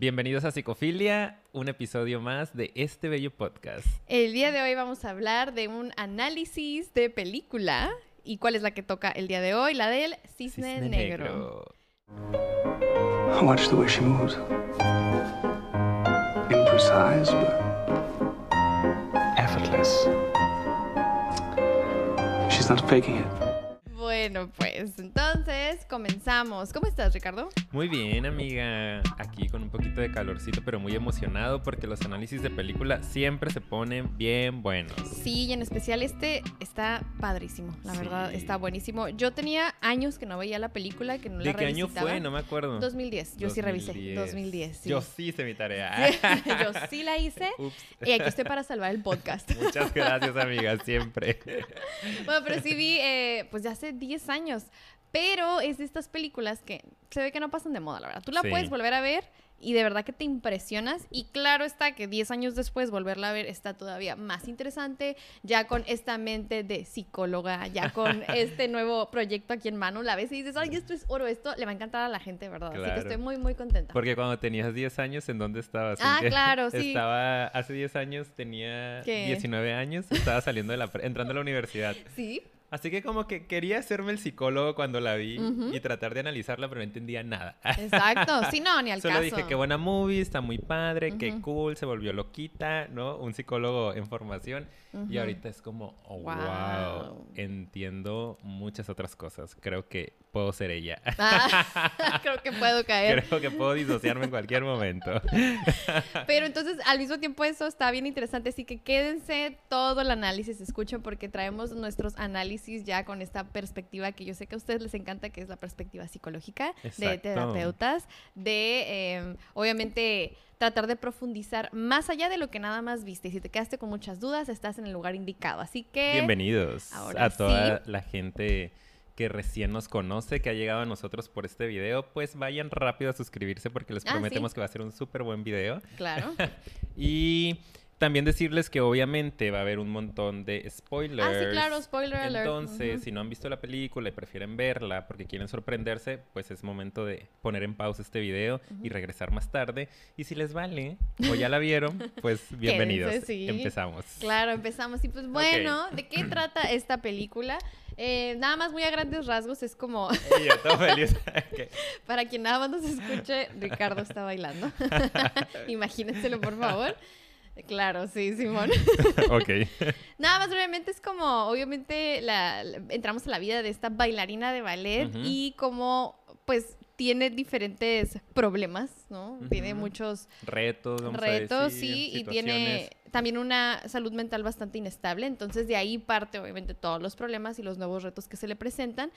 Bienvenidos a Psicofilia, un episodio más de este bello podcast. El día de hoy vamos a hablar de un análisis de película. ¿Y cuál es la que toca el día de hoy? La del Cisne, Cisne Negro. I watch the way she moves. Imprecise, but effortless. She's not faking it. Bueno, pues entonces comenzamos. ¿Cómo estás, Ricardo? Muy bien, amiga. Aquí con un poquito de calorcito, pero muy emocionado porque los análisis de película siempre se ponen bien buenos. Sí, y en especial este está padrísimo, la Sí. verdad, está buenísimo. Yo tenía años que no veía la película, que no la ¿De qué año fue? No me acuerdo. 2010, yo sí revisé. 2010. 2010, sí. Yo sí hice mi tarea. Yo sí la hice Ups. y aquí estoy para salvar el podcast. Muchas gracias, amiga, siempre. Bueno, pero sí vi, eh, pues ya hace 10 años. Pero es de estas películas que se ve que no pasan de moda, la verdad. Tú la Sí. puedes volver a ver y de verdad que te impresionas. Y claro está que 10 años después volverla a ver está todavía más interesante, ya con esta mente de psicóloga, ya con este nuevo proyecto aquí en mano. La ves y dices, ay, esto es oro, esto le va a encantar a la gente, ¿verdad? Así Claro. que estoy muy, muy contenta. Porque cuando tenías 10 años, ¿en dónde estabas? ¿En Ah, claro, sí. Estaba, hace 10 años tenía ¿Qué? 19 años, estaba saliendo de la, entrando a la universidad. Sí, Así que como que quería hacerme el psicólogo cuando la vi Ujú. y tratar de analizarla, pero no entendía nada. exacto. Sí, no, ni al Solo caso. dije, qué buena movie, está muy padre, qué cool, se volvió loquita, ¿no? Un psicólogo en formación. Y ahorita es como, oh, wow. Wow. entiendo muchas otras cosas. Creo que puedo ser ella. Ah, creo que puedo caer. Creo que puedo disociarme en cualquier momento. Pero entonces, al mismo tiempo, eso está bien interesante. Así que quédense todo el análisis, escuchen, porque traemos nuestros análisis ya con esta perspectiva que yo sé que a ustedes les encanta, que es la perspectiva psicológica de Exacto. terapeutas, de eh, obviamente tratar de profundizar más allá de lo que nada más viste. Y si te quedaste con muchas dudas, estás en el lugar indicado. Así que. Bienvenidos ahora a toda sí. la gente que recién nos conoce, que ha llegado a nosotros por este video, pues vayan rápido a suscribirse porque les Ah, sí. prometemos que va a ser un súper buen video. Claro. Y también decirles que obviamente va a haber un montón de spoilers. Ah, sí, claro, spoiler alert. Entonces, si no han visto la película y prefieren verla porque quieren sorprenderse, pues es momento de poner en pausa este video y regresar más tarde. Y si les vale o ya la vieron, pues bienvenidos. sí. Empezamos. Claro, empezamos. Y pues bueno, ¿de qué trata esta película? Eh, nada más muy a grandes rasgos, es como, yo todo feliz. Para quien nada más nos escuche, Ricardo está bailando. Imagínenselo, por favor. Claro, sí, Simón. ok. Nada más brevemente es como, obviamente, la, la- entramos a la vida de esta bailarina de ballet y como, pues, tiene diferentes problemas, ¿no? Tiene muchos Retos, vamos a retos, decir, sí, y tiene también una salud mental bastante inestable, entonces de ahí parte obviamente todos los problemas y los nuevos retos que se le presentan.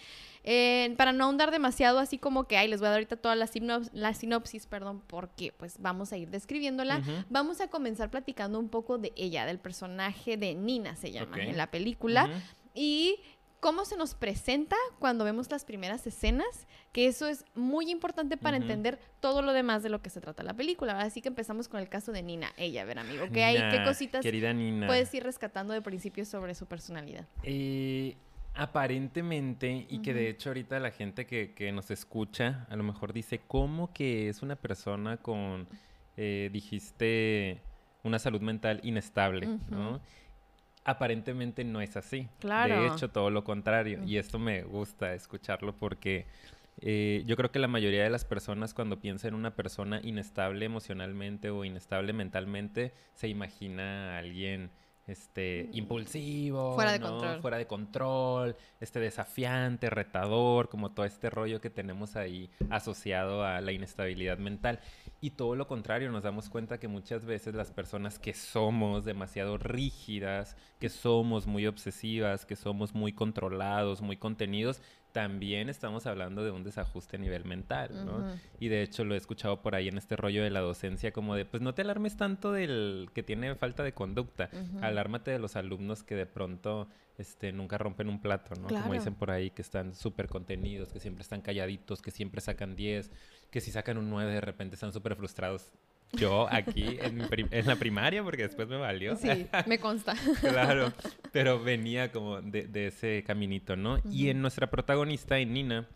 Eh, para no ahondar demasiado, así como que, ay, les voy a dar ahorita toda la, sinop- la sinopsis, perdón, porque pues vamos a ir describiéndola. Vamos a comenzar platicando un poco de ella, del personaje de Nina se llama en la película, y cómo se nos presenta cuando vemos las primeras escenas, que eso es muy importante para entender todo lo demás de lo que se trata la película. Así que empezamos con el caso de Nina, ella, a ver amigo, ¿qué hay? ¿Qué cositas Querida Nina. puedes ir rescatando de principio sobre su personalidad? Eh, aparentemente, y que de hecho ahorita la gente que, que nos escucha a lo mejor dice, ¿cómo que es una persona con, eh, dijiste, una salud mental inestable? ¿no? Aparentemente no es así. Claro. De hecho, todo lo contrario. Y Ujú. esto me gusta escucharlo porque eh, yo creo que la mayoría de las personas cuando piensa en una persona inestable emocionalmente o inestable mentalmente, se imagina a alguien este, impulsivo, Fuera de ¿no? control. fuera de control, este desafiante, retador, como todo este rollo que tenemos ahí asociado a la inestabilidad mental. Y todo lo contrario, nos damos cuenta que muchas veces las personas que somos demasiado rígidas, que somos muy obsesivas, que somos muy controlados, muy contenidos, también estamos hablando de un desajuste a nivel mental, ¿no? Y de hecho lo he escuchado por ahí en este rollo de la docencia como de, pues no te alarmes tanto del que tiene falta de conducta, alármate de los alumnos que de pronto este, nunca rompen un plato, ¿no? Claro. Como dicen por ahí, que están súper contenidos, que siempre están calladitos, que siempre sacan 10, que si sacan un 9 de repente están súper frustrados. Yo aquí en, la primaria, porque después me valió. Sí, me consta. Claro, pero venía como de, de ese caminito, ¿no? Y en nuestra protagonista, en Nina,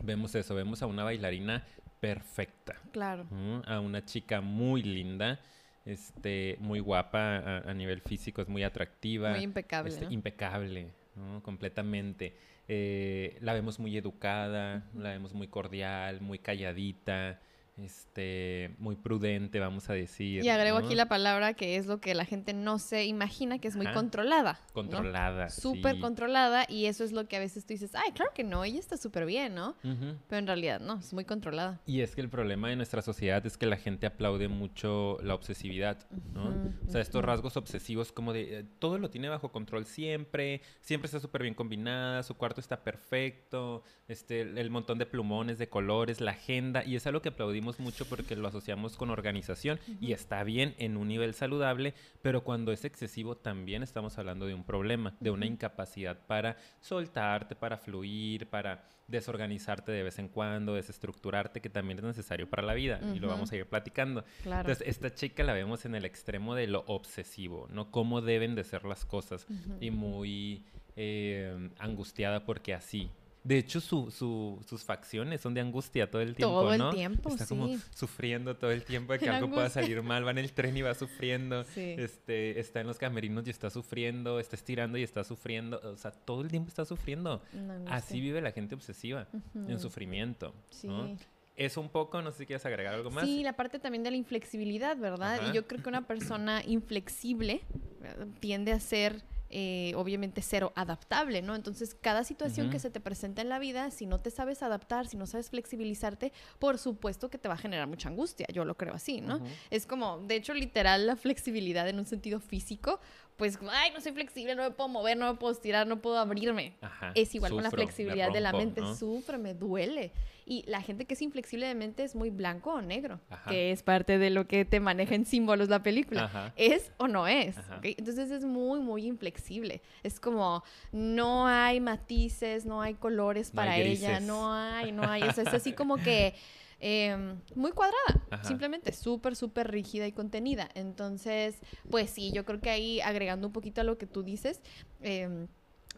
vemos eso, vemos a una bailarina perfecta. Claro. A una chica muy linda, este, muy guapa a, a nivel físico, es muy atractiva. Muy impecable, este, ¿no? Impecable, ¿no? Completamente. Eh, la vemos muy educada, la vemos muy cordial, muy calladita, este, muy prudente, vamos a decir. Y agrego ¿no? aquí la palabra que es lo que la gente no se imagina, que es muy Ajá. controlada. ¿no? Controlada. Súper sí. controlada y eso es lo que a veces tú dices, ay, claro que no, ella está súper bien, ¿no? Pero en realidad no, es muy controlada. Y es que el problema de nuestra sociedad es que la gente aplaude mucho la obsesividad, ¿no? O sea, estos rasgos obsesivos como de eh, todo lo tiene bajo control siempre, siempre está súper bien combinada, su cuarto está perfecto, este, el, el montón de plumones, de colores, la agenda, y es algo que aplaudimos mucho porque lo asociamos con organización y está bien en un nivel saludable, pero cuando es excesivo también estamos hablando de un problema, de una incapacidad para soltarte, para fluir, para desorganizarte de vez en cuando, desestructurarte, que también es necesario para la vida, y lo vamos a ir platicando. Claro. Entonces, esta chica la vemos en el extremo de lo obsesivo, ¿no? Cómo deben de ser las cosas y muy eh, angustiada porque así. De hecho, su, su- sus facciones son de angustia todo el tiempo, Todo el ¿no? tiempo, Está como sufriendo todo el tiempo de que algo pueda salir mal. Va en el tren y va sufriendo. Sí. Este, está en los camerinos y está sufriendo. Está estirando y está sufriendo. O sea, todo el tiempo está sufriendo. Así vive la gente obsesiva, en sufrimiento. Sí. ¿no? Es un poco, no sé si quieres agregar algo más. Sí, la parte también de la inflexibilidad, ¿verdad? Ajá. Y yo creo que una persona inflexible ¿verdad? tiende a ser, eh, obviamente, cero adaptable, ¿no? Entonces, cada situación que se te presenta en la vida, si no te sabes adaptar, si no sabes flexibilizarte, por supuesto que te va a generar mucha angustia. Yo lo creo así, ¿no? Es como, de hecho, literal, la flexibilidad en un sentido físico, pues, ay, no soy flexible, no me puedo mover, no me puedo estirar, no puedo abrirme. Ajá, Es igual con la sufro, flexibilidad de la rompo, mente. ¿no? Sufre, me duele. Y la gente que es inflexible de mente es muy blanco o negro, Ajá. que es parte de lo que te maneja en símbolos la película. Ajá. ¿Es o no es? Entonces es muy, muy inflexible. Es como, no hay matices, no hay colores No para hay ella, no hay, no hay. O sea, es así como que em, muy cuadrada, Ajá. simplemente súper, súper rígida y contenida. Entonces, pues sí, yo creo que ahí agregando un poquito a lo que tú dices, em,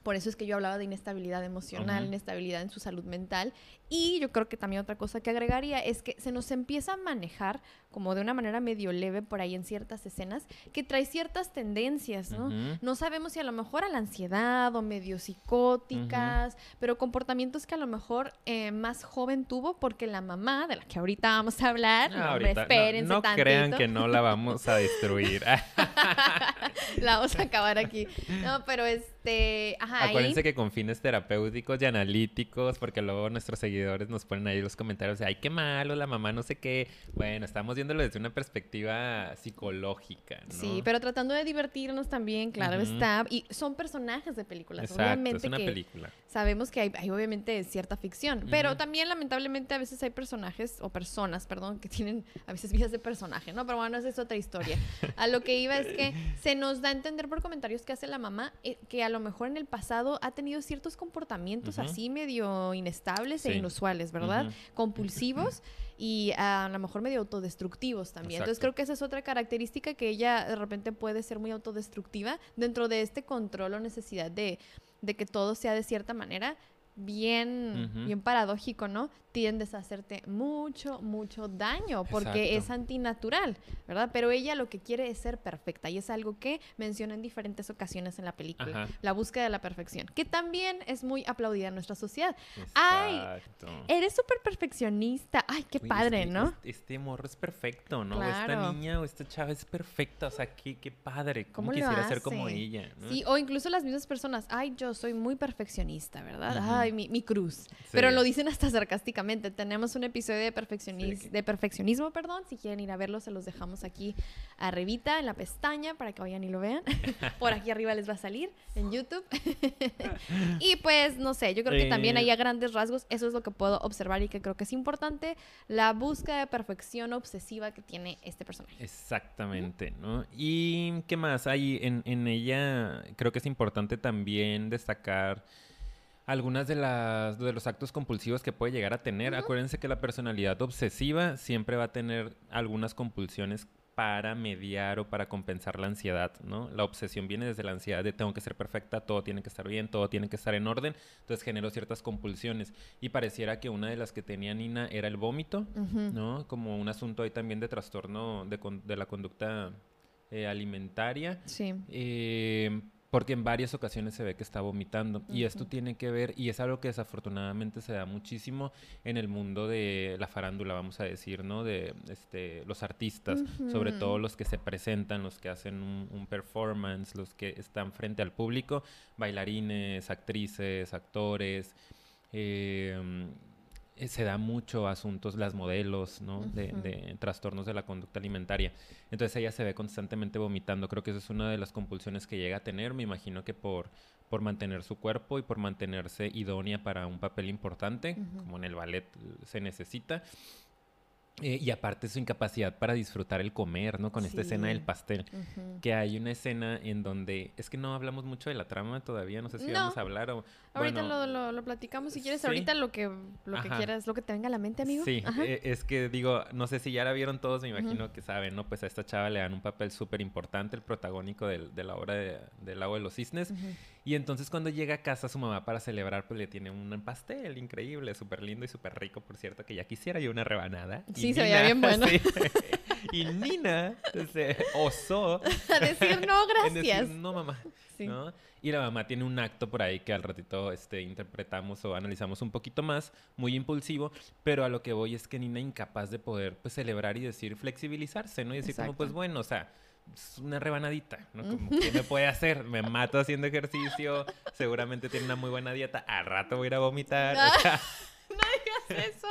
por eso es que yo hablaba de inestabilidad emocional, inestabilidad en su salud mental. Y yo creo que también otra cosa que agregaría es que se nos empieza a manejar como de una manera medio leve por ahí en ciertas escenas, que trae ciertas tendencias, ¿no? No sabemos si a lo mejor a la ansiedad o medio psicóticas, pero comportamientos que a lo mejor eh, más joven tuvo porque la mamá, de la que ahorita vamos a hablar, No, hombre, ahorita, no- espérense no, tantito. crean que no la vamos a destruir. La vamos a acabar aquí. No, pero este, ajá, ahí- Acuérdense que con fines terapéuticos y analíticos, porque luego nuestros seguidores nos ponen ahí los comentarios de, ay, qué malo, la mamá no sé qué. Bueno, estamos viéndolo desde una perspectiva psicológica, ¿no? Sí, pero tratando de divertirnos también, claro Ujú. está. Y son personajes de películas. Exacto, obviamente es una que película. sabemos que hay, hay obviamente cierta ficción, pero Ujú. también lamentablemente a veces hay personajes o personas, perdón, que tienen a veces vidas de personaje, ¿no? Pero bueno, esa es otra historia. A lo que iba es que se nos da a entender por comentarios que hace la mamá eh, que a lo mejor en el pasado ha tenido ciertos comportamientos así medio inestables e inusuales, ¿verdad? Compulsivos y a lo mejor medio autodestructivos también. Entonces creo que esa es otra característica que ella de repente puede ser muy autodestructiva dentro de este control o necesidad de, de que todo sea de cierta manera bien, bien paradójico, ¿no? Tiendes a hacerte mucho, mucho daño porque Exacto. es antinatural, ¿verdad? Pero ella lo que quiere es ser perfecta y es algo que menciona en diferentes ocasiones en la película, Ajá. la búsqueda de la perfección, que también es muy aplaudida en nuestra sociedad. Ay. Eres súper perfeccionista. Ay, qué padre, ¿no? Este, este morro es perfecto, ¿no? O Esta Claro. niña o esta chava es perfecta. O sea, qué, qué padre. ¿Cómo, ¿Cómo lo quisiera ser como ella? ¿no? Sí, o incluso las mismas personas, ay, yo soy muy perfeccionista, ¿verdad? Ay, mi, mi cruz. Pero lo dicen hasta sarcásticamente. Tenemos un episodio de, perfeccionis- Sí. de perfeccionismo, perdón. Si quieren ir a verlo, se los dejamos aquí arribita en la pestaña para que vayan y lo vean. Por aquí arriba les va a salir en YouTube. y pues, no sé, yo creo que también Eh. ahí a grandes rasgos, eso es lo que puedo observar y que creo que es importante, la búsqueda de perfección obsesiva que tiene este personaje. Exactamente, ¿no? Y qué más hay en, en ella, creo que es importante también destacar algunas de las de los actos compulsivos que puede llegar a tener. Acuérdense que la personalidad obsesiva siempre va a tener algunas compulsiones para mediar o para compensar la ansiedad, ¿no? La obsesión viene desde la ansiedad de tengo que ser perfecta, todo tiene que estar bien, todo tiene que estar en orden, entonces generó ciertas compulsiones y pareciera que una de las que tenía Nina era el vómito, ¿no? Como un asunto ahí también de trastorno de, con- de la conducta eh, alimentaria. Sí. Eh, porque en varias ocasiones se ve que está vomitando. Y esto tiene que ver, y es algo que desafortunadamente se da muchísimo en el mundo de la farándula, vamos a decir, ¿no? De este, los artistas, sobre todo los que se presentan, los que hacen un, un performance, los que están frente al público, bailarines, actrices, actores. eh, se da mucho asuntos, las modelos, ¿no? De, de trastornos de la conducta alimentaria. Entonces ella se ve constantemente vomitando. Creo que esa es una de las compulsiones que llega a tener. Me imagino que por, por mantener su cuerpo y por mantenerse idónea para un papel importante, como en el ballet eh, se necesita. Eh, y aparte su incapacidad para disfrutar el comer, ¿no? Con esta escena del pastel. Que hay una escena en donde... Es que no hablamos mucho de la trama todavía. No sé si No. vamos a hablar o... Ahorita bueno, lo, lo, lo platicamos si quieres. sí. Ahorita lo que, lo que quieras, lo que te venga a la mente, amigo. Sí, eh, es que digo, no sé si ya la vieron todos, me imagino que saben, ¿no? Pues a esta chava le dan un papel súper importante, el protagónico del- de la obra de, del Lago de los Cisnes. Ujú. Y entonces cuando llega a casa su mamá para celebrar, pues le tiene un pastel increíble, súper lindo y súper rico, por cierto, que ya quisiera yo una rebanada. Y Sí, se veía bien bueno. sí. y Nina se osó A decir no, en decir, gracias. no, mamá. Sí. ¿no? Y la mamá tiene un acto por ahí que al ratito este, interpretamos o analizamos un poquito más, muy impulsivo, pero a lo que voy es que Nina incapaz de poder pues, celebrar y decir flexibilizarse, ¿no? Y decir como, pues bueno, o sea, es una rebanadita, ¿no? Como, ¿qué me puede hacer? Me mato haciendo ejercicio, seguramente tiene una muy buena dieta, al rato voy a ir a vomitar, o sea, No eso.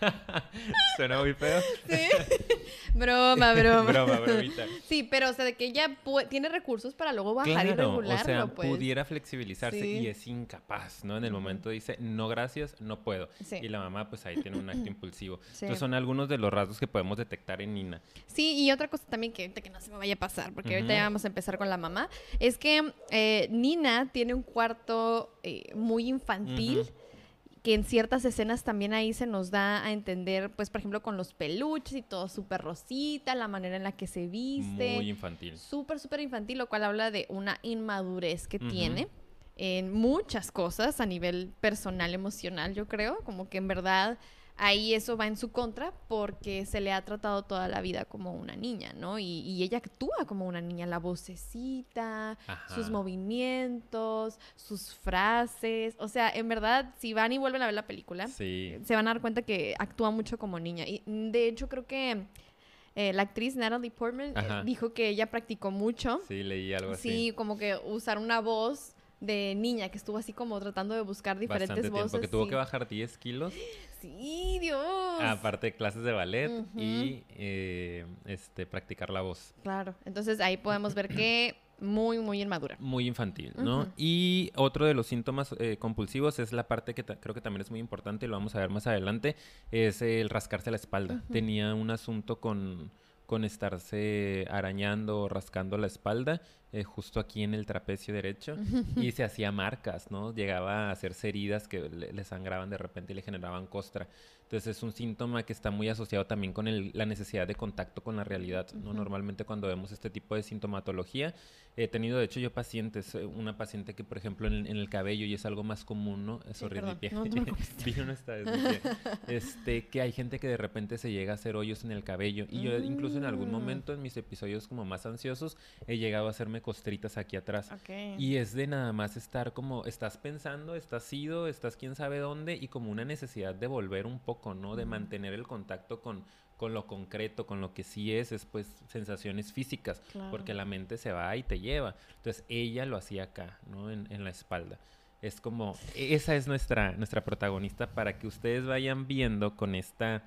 suena muy feo. Sí. broma, broma. Broma, bromita. Sí, pero o sea, de que ella tiene recursos para luego bajar y Claro, regularlo, o sea, pues. pudiera flexibilizarse Sí. y es incapaz, ¿no? En el momento dice, no gracias, no puedo. Sí. Y la mamá, pues ahí tiene un acto impulsivo. Sí. Entonces son algunos de los rasgos que podemos detectar en Nina. Sí, y otra cosa también que ahorita que no se me vaya a pasar, porque ahorita ya vamos a empezar con la mamá, es que eh, Nina tiene un cuarto eh, muy infantil. Que en ciertas escenas también ahí se nos da a entender, pues por ejemplo con los peluches y todo súper rosita, la manera en la que se viste. Muy infantil. súper, súper infantil, lo cual habla de una inmadurez que tiene en muchas cosas a nivel personal, emocional, yo creo, como que en verdad ahí eso va en su contra porque se le ha tratado toda la vida como una niña, ¿no? Y, y ella actúa como una niña, la vocecita, sus movimientos, sus frases, o sea, en verdad, si van y vuelven a ver la película, Sí. se van a dar cuenta que actúa mucho como niña. Y mm, de hecho creo que eh, la actriz Natalie Portman eh, dijo que ella practicó mucho. Sí, leí algo Sí, así. como que usar una voz de niña que estuvo así como tratando de buscar diferentes Bastante voces. tiempo. Que tuvo sí. que bajar 10 kilos. Sí, Dios. Aparte de clases de ballet y eh, este, practicar la voz. Claro. Entonces ahí podemos ver que muy, muy inmadura. muy infantil, ¿no? Y otro de los síntomas eh, compulsivos es la parte que creo que también es muy importante y lo vamos a ver más adelante, es el rascarse la espalda. Tenía un asunto con, con estarse arañando o rascando la espalda, eh, justo aquí en el trapecio derecho, y se hacía marcas, ¿no? Llegaba a hacerse heridas que le, le sangraban de repente y le generaban costra. Entonces es un síntoma que está muy asociado también con el- la necesidad de contacto con la realidad, ¿no? Normalmente cuando vemos este tipo de sintomatología, he tenido de hecho yo pacientes, eh, una paciente que por ejemplo en, en el cabello, y es algo más común, ¿no? Es Sí, horrible. perdón. No, no dice, este, que hay gente que de repente se llega a hacer hoyos en el cabello. Y yo incluso en algún Mm. momento en mis episodios como más ansiosos, he llegado a hacerme costritas aquí atrás. Y es de nada más estar como, estás pensando, estás ido, estás quién sabe dónde, y como una necesidad de volver un poco, ¿no? De mantener el contacto con, con lo concreto, con lo que sí es, es pues sensaciones físicas, Claro. porque la mente se va y te lleva. Entonces ella lo hacía acá, ¿no? En, en la espalda. Es como, e, esa es nuestra, nuestra protagonista para que ustedes vayan viendo con esta,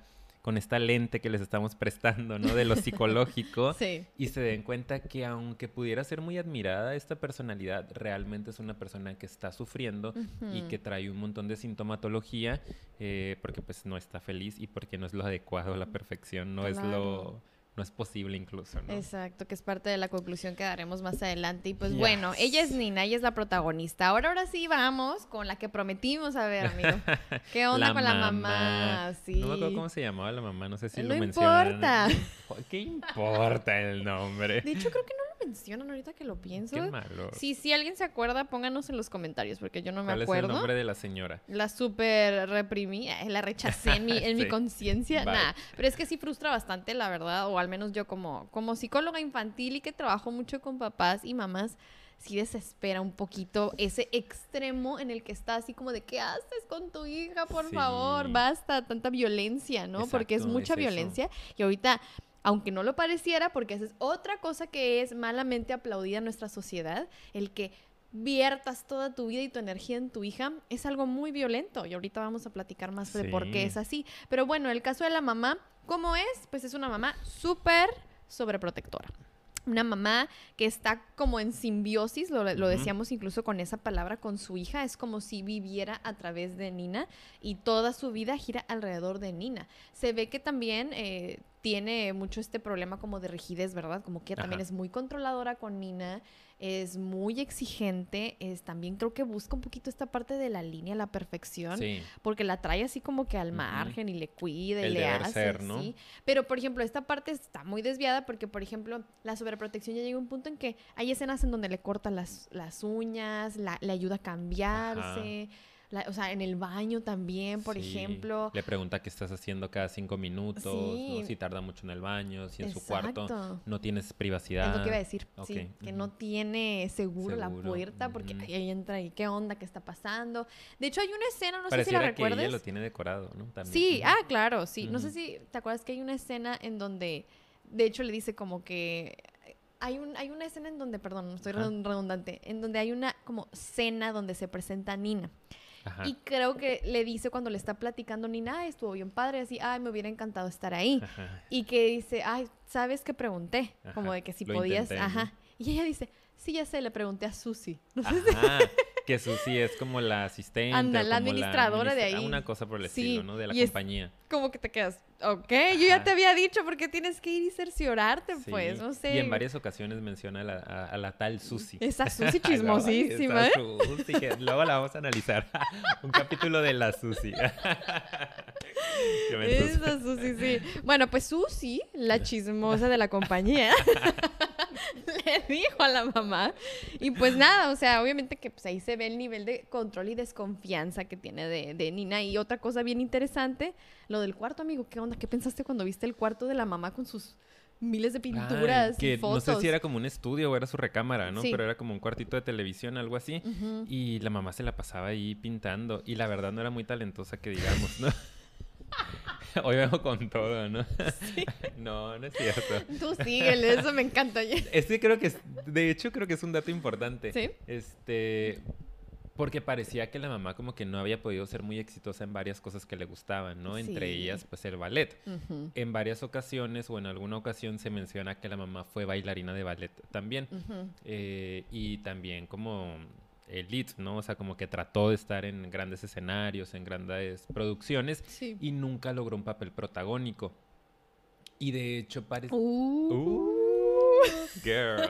con esta lente que les estamos prestando, ¿no? De lo psicológico. Sí. Y se den cuenta que aunque pudiera ser muy admirada esta personalidad, realmente es una persona que está sufriendo y que trae un montón de sintomatología eh, porque pues no está feliz y porque no es lo adecuado, la perfección, no es lo, no es posible incluso, ¿no? Exacto, que es parte de la conclusión que daremos más adelante. Y pues Yes. bueno, ella es Nina, ella es la protagonista. Ahora, ahora sí vamos con la que prometimos a ver, amigo. ¿Qué onda con la mamá? Sí. No me acuerdo cómo se llamaba la mamá, no sé si No lo mencionaron. importa. ¿Qué importa el nombre? De hecho, creo que no lo mencionan ahorita que lo pienso. Qué malo. Si alguien se acuerda, pónganos en los comentarios, porque yo no me ¿Cuál es el acuerdo. nombre de la señora? La super reprimí, eh, la rechacé en mi, en mi conciencia. Nah, pero es que sí frustra bastante, la verdad, o al menos yo como, como psicóloga infantil y que trabajo mucho con papás y mamás, sí desespera un poquito ese extremo en el que está así como de, ¿qué haces con tu hija? Por Sí. favor, basta, tanta violencia, ¿no? Porque es mucha es eso. violencia y ahorita... Aunque no lo pareciera, porque esa es otra cosa que es malamente aplaudida en nuestra sociedad, el que viertas toda tu vida y tu energía en tu hija, es algo muy violento. Y ahorita vamos a platicar más de por qué Sí. es así. Pero bueno, el caso de la mamá, ¿cómo es? Pues es una mamá súper sobreprotectora. Una mamá que está como en simbiosis, lo, decíamos incluso con esa palabra, con su hija. Es como si viviera a través de Nina y toda su vida gira alrededor de Nina. Se ve que también eh, tiene mucho este problema como de rigidez, ¿verdad? Como que también Ajá. es muy controladora con Nina, es muy exigente, es también creo que busca un poquito esta parte de la línea, la perfección, Sí. porque la trae así como que al margen y le cuida y El le hace, ser, ¿no? sí. Pero por ejemplo, esta parte está muy desviada porque por ejemplo, la sobreprotección ya llega a un punto en que hay escenas en donde le corta las, las uñas, la- le ayuda a cambiarse, la- o sea, en el baño también, por Sí. ejemplo. Le pregunta qué estás haciendo cada cinco minutos, Sí. ¿no? si tarda mucho en el baño, si en su cuarto no tienes privacidad. Es lo que iba a decir, sí, que no tiene seguro, la puerta porque ahí ahí entra y qué onda, qué está pasando. De hecho, hay una escena, no sé si la que recuerdes. ella lo tiene decorado, ¿no? También. Sí, ah, claro, sí. No sé si te acuerdas que hay una escena en donde, de hecho, le dice como que hay un hay una escena en donde, perdón, no estoy Ajá. redundante, en donde hay una como cena donde se presenta Nina Ajá. y creo que le dice cuando le está platicando Nina, "Ay, estuvo bien padre, así, ay, me hubiera encantado estar ahí. Ajá. Y que dice, ay, ¿sabes qué pregunté? Como de que si lo podías, intenté, ¿no? ajá. Y ella dice, sí, ya sé, le pregunté a Susi. No sé que Susi es como la asistente. Anda, la administradora de administra- ahí. Una cosa por el Sí, estilo, ¿no? De la compañía. como que te quedas, ok, yo ya te había dicho porque tienes que ir y cerciorarte, Sí, pues, no sé. Y en varias ocasiones menciona a la, a, a la tal Susi. Esa Susi chismosísima, esa ¿eh? Susi, que luego la vamos a analizar. Un capítulo de la Susi. Esa Susi, sí. Bueno, pues Susi, la chismosa de la compañía, le dijo a la mamá. Y pues nada, o sea, obviamente que pues ahí se ve el nivel de control y desconfianza que tiene de, de Nina. Y otra cosa bien interesante, lo del cuarto, amigo. ¿Qué onda? ¿Qué pensaste cuando viste el cuarto de la mamá con sus miles de pinturas que y fotos? no sé si era como un estudio o era su recámara, ¿no? Sí. Pero era como un cuartito de televisión, algo así. Y la mamá se la pasaba ahí pintando. Y la verdad no era muy talentosa que digamos, ¿no? Hoy vengo con todo, ¿no? no, no es cierto. Tú síguele, eso me encanta. Este creo que es, de hecho creo que es un dato importante. ¿Sí? Este, porque parecía que la mamá como que no había podido ser muy exitosa en varias cosas que le gustaban, ¿no? Entre Sí. ellas, pues el ballet. En varias ocasiones o en alguna ocasión se menciona que la mamá fue bailarina de ballet también. Eh, y también como elite, ¿no? O sea, como que trató de estar en grandes escenarios, en grandes producciones Sí. y nunca logró un papel protagónico. Y de hecho parece... Uh, Uh, girl.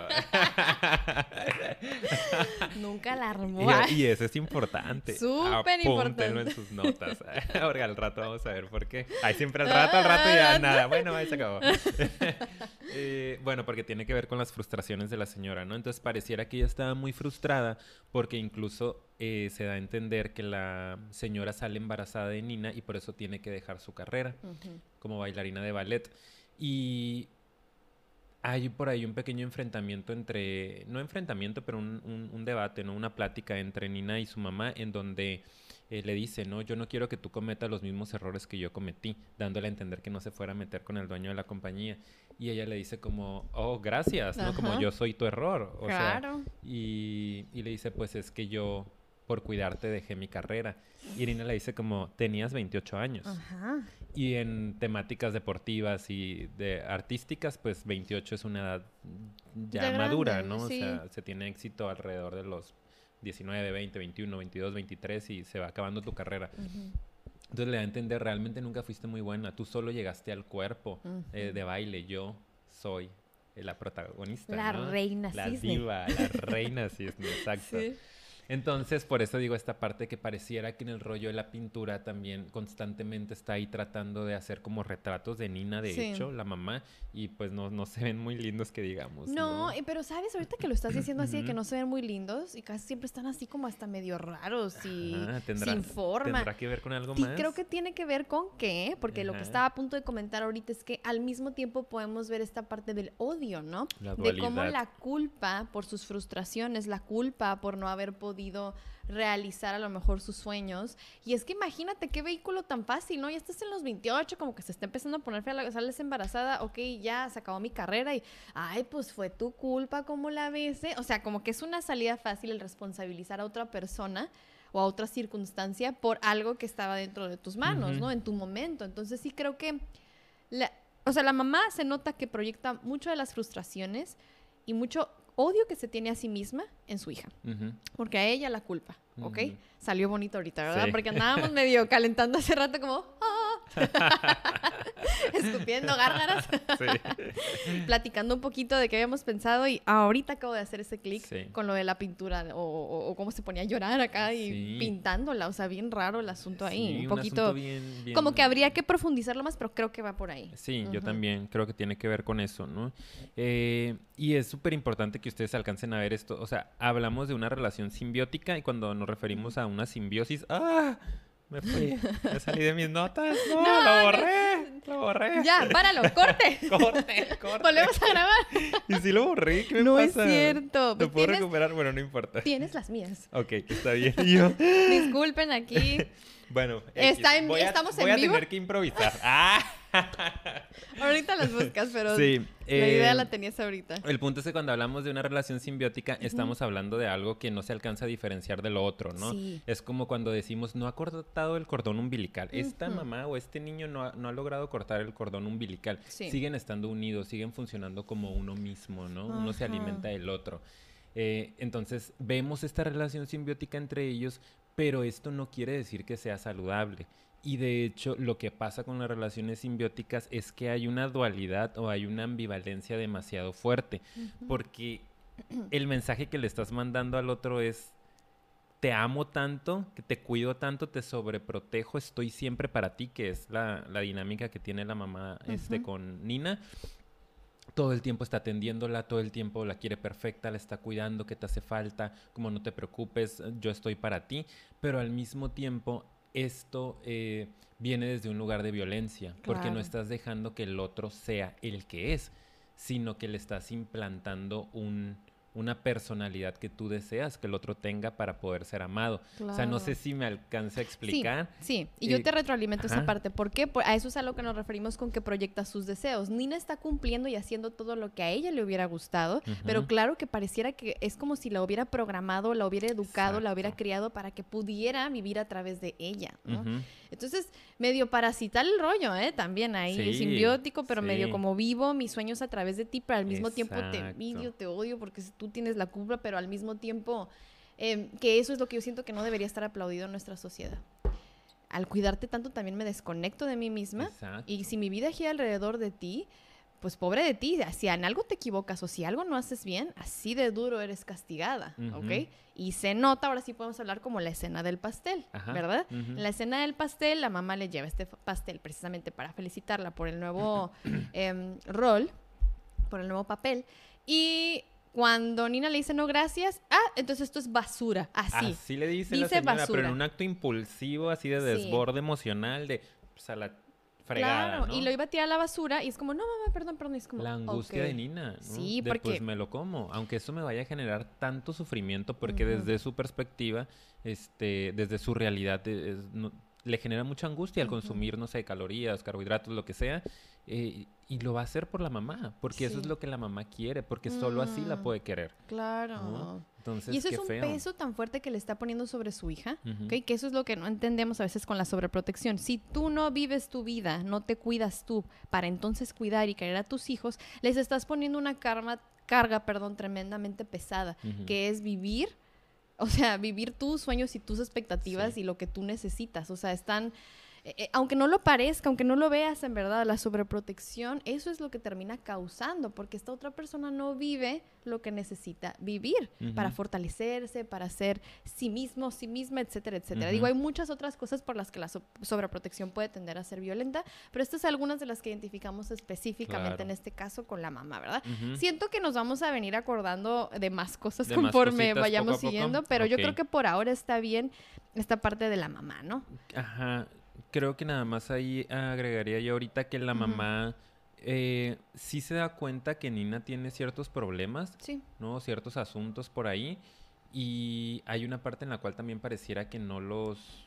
Nunca la armó. y, y eso es importante. Súper importante. en sus notas. Ahora al rato vamos a ver por qué. Ay, siempre al rato, al rato ya nada. Bueno, ahí se acabó. Eh, bueno, porque tiene que ver con las frustraciones de la señora, ¿no? Entonces pareciera que ella estaba muy frustrada porque incluso eh, se da a entender que la señora sale embarazada de Nina y por eso tiene que dejar su carrera como bailarina de ballet. Y hay por ahí un pequeño enfrentamiento entre, no enfrentamiento, pero un, un- un debate, ¿no? Una plática entre Nina y su mamá en donde eh, le dice, no, yo no quiero que tú cometas los mismos errores que yo cometí, dándole a entender que no se fuera a meter con el dueño de la compañía. Y ella le dice como, oh, gracias, ¿no? Como Ajá. yo soy tu error. O sea, Claro. y, y le dice, pues es que yo por cuidarte dejé mi carrera. Y Nina le dice como, tenías 28 años. Ajá. Y en temáticas deportivas y de artísticas, pues 28 es una edad ya, Ya madura, grande, ¿no? sí. O sea, se tiene éxito alrededor de los 19, 20, 21, 22, 23 y se va acabando tu carrera. Entonces le da a entender, realmente nunca fuiste muy buena, tú solo llegaste al cuerpo eh, de baile, yo soy la protagonista. La ¿no? reina La cisne. diva, la reina cisne, exacto. Sí. Entonces, por eso digo esta parte que pareciera que en el rollo de la pintura también constantemente está ahí tratando de hacer como retratos de Nina, de Sí. hecho, la mamá, y pues no, no se ven muy lindos que digamos. No, eh, pero sabes, ahorita que lo estás diciendo así de que no se ven muy lindos y casi siempre están así como hasta medio raros y Ajá, tendrá- sin forma. ¿Tendrá que ver con algo más? creo que tiene que ver con qué, porque lo que estaba a punto de comentar ahorita es que al mismo tiempo podemos ver esta parte del odio, ¿no? La de cómo la culpa por sus frustraciones, la culpa por no haber podido realizar a lo mejor sus sueños. Y es que imagínate qué vehículo tan fácil, ¿no? Ya estás en los 28, como que se está empezando a poner fea, la- sales embarazada, ok, ya se acabó mi carrera y, ay, pues fue tu culpa, como la ves? eh? O sea, como que es una salida fácil el responsabilizar a otra persona o a otra circunstancia por algo que estaba dentro de tus manos, Ujú. ¿no? En tu momento. Entonces sí creo que, la, o sea, la mamá se nota que proyecta mucho de las frustraciones y mucho odio que se tiene a sí misma en su hija. Porque a ella la culpa, ¿ok? Salió bonito ahorita, ¿verdad? Sí. Porque andábamos medio calentando hace rato como... "Ah". Escupiendo gárgaras, Sí. platicando un poquito de qué habíamos pensado y ahorita acabo de hacer ese clic Sí. con lo de la pintura o, o- o cómo se ponía a llorar acá y Sí. pintándola, o sea, bien raro el asunto ahí, un poquito... bien- bien- Como que habría que profundizarlo más, pero creo que va por ahí. Sí, yo también creo que tiene que ver con eso, ¿no? Eh, y es súper importante que ustedes alcancen a ver esto. O sea, hablamos de una relación simbiótica y cuando nos referimos a una simbiosis, ¡ah! Me fui, me salí de mis notas. No, No, lo no. borré, lo borré. Ya, páralo, corte. Corte, corte. Volvemos a grabar. Y sí lo borré, ¿qué me No pasa? es cierto. ¿Lo Pues puedo tienes, recuperar? Bueno, no importa. tienes las mías. Ok, está bien. Yo, Disculpen aquí. bueno, Está en- voy a- ¿estamos en voy a vivo? tener que improvisar. ¡Ah! Ahorita las buscas, pero Sí, la idea eh, la tenías ahorita. El punto es que cuando hablamos de una relación simbiótica, estamos hablando de algo que no se alcanza a diferenciar de lo otro, ¿no? Sí. Es como cuando decimos, no ha cortado el cordón umbilical. Esta mamá o este niño no ha, no ha logrado cortar el cordón umbilical. Sí. Siguen estando unidos, siguen funcionando como uno mismo, ¿no? Uno se alimenta del otro. Eh, entonces, vemos esta relación simbiótica entre ellos, pero esto no quiere decir que sea saludable. Y de hecho, lo que pasa con las relaciones simbióticas es que hay una dualidad o hay una ambivalencia demasiado fuerte. Porque el mensaje que le estás mandando al otro es, te amo tanto, que te cuido tanto, te sobreprotejo, estoy siempre para ti, que es la, la dinámica que tiene la mamá este, con Nina. Todo el tiempo está atendiéndola, todo el tiempo la quiere perfecta, la está cuidando, que te hace falta, como no te preocupes, yo estoy para ti, pero al mismo tiempo esto eh, viene desde un lugar de violencia, porque no estás dejando que el otro sea el que es, sino que le estás implantando un, una personalidad que tú deseas que el otro tenga para poder ser amado. O sea, no sé si me alcanza a explicar. Sí, y yo Eh, te retroalimento esa parte. ¿Por qué? Por- a eso es a lo que nos referimos con que proyecta sus deseos. Nina está cumpliendo y haciendo todo lo que a ella le hubiera gustado, pero claro que pareciera que es como si la hubiera programado, la hubiera educado, la hubiera criado para que pudiera vivir a través de ella. ¿no? Entonces, medio parasital el rollo, ¿eh? También ahí, Sí, simbiótico, pero medio como vivo mis sueños a través de ti, pero al mismo tiempo te envidio, te odio porque tú tienes la culpa, pero al mismo tiempo eh, que eso es lo que yo siento que no debería estar aplaudido en nuestra sociedad. Al cuidarte tanto también me desconecto de mí misma Exacto. y si mi vida gira alrededor de ti, pues pobre de ti, si en algo te equivocas o si algo no haces bien, así de duro eres castigada, ¿ok? Ujú. Y se nota, ahora sí podemos hablar como la escena del pastel, Ajá, ¿verdad? En la escena del pastel, la mamá le lleva este pastel precisamente para felicitarla por el nuevo em, rol, por el nuevo papel. Y cuando Nina le dice no gracias, ah, entonces esto es basura, así. Así le dice, la Dice señora, pero basura. en un acto impulsivo, así de Sí. desborde emocional, de pues, a la fregada, claro, ¿no? y lo iba a tirar a la basura y es como, no, mamá, perdón, perdón. y es como, La angustia de Nina, ¿no? Sí, De, porque- pues me lo como, aunque eso me vaya a generar tanto sufrimiento, porque desde su perspectiva, este, desde su realidad, es- no- le genera mucha angustia al consumir, no sé, calorías, carbohidratos, lo que sea, eh, y lo va a hacer por la mamá, porque eso es lo que la mamá quiere, porque solo así la Mm. puede querer, Claro. ¿no? Entonces, Y eso qué es un feo. peso tan fuerte que le está poniendo sobre su hija. Que eso es lo que no entendemos a veces con la sobreprotección. Si tú no vives tu vida, no te cuidas tú para entonces cuidar y querer a tus hijos, les estás poniendo una karma, carga, perdón, tremendamente pesada, que es vivir, o sea, vivir tus sueños y tus expectativas Sí. y lo que tú necesitas. O sea, están eh, eh, aunque no lo parezca, aunque no lo veas en verdad, la sobreprotección, eso es lo que termina causando, porque esta otra persona no vive lo que necesita vivir para fortalecerse, para ser sí mismo, sí misma, etcétera, etcétera. Digo, hay muchas otras cosas por las que la so- sobreprotección puede tender a ser violenta, pero estas son algunas de las que identificamos específicamente Claro. en este caso con la mamá, ¿verdad? Siento que nos vamos a venir acordando de más cosas De conforme vayamos poco a poco. siguiendo, pero yo creo que por ahora está bien esta parte de la mamá, ¿no? Ajá, creo que nada más ahí agregaría yo ahorita que la mamá eh, sí se da cuenta que Nina tiene ciertos problemas, Sí. ¿no? Ciertos asuntos por ahí y hay una parte en la cual también pareciera que no los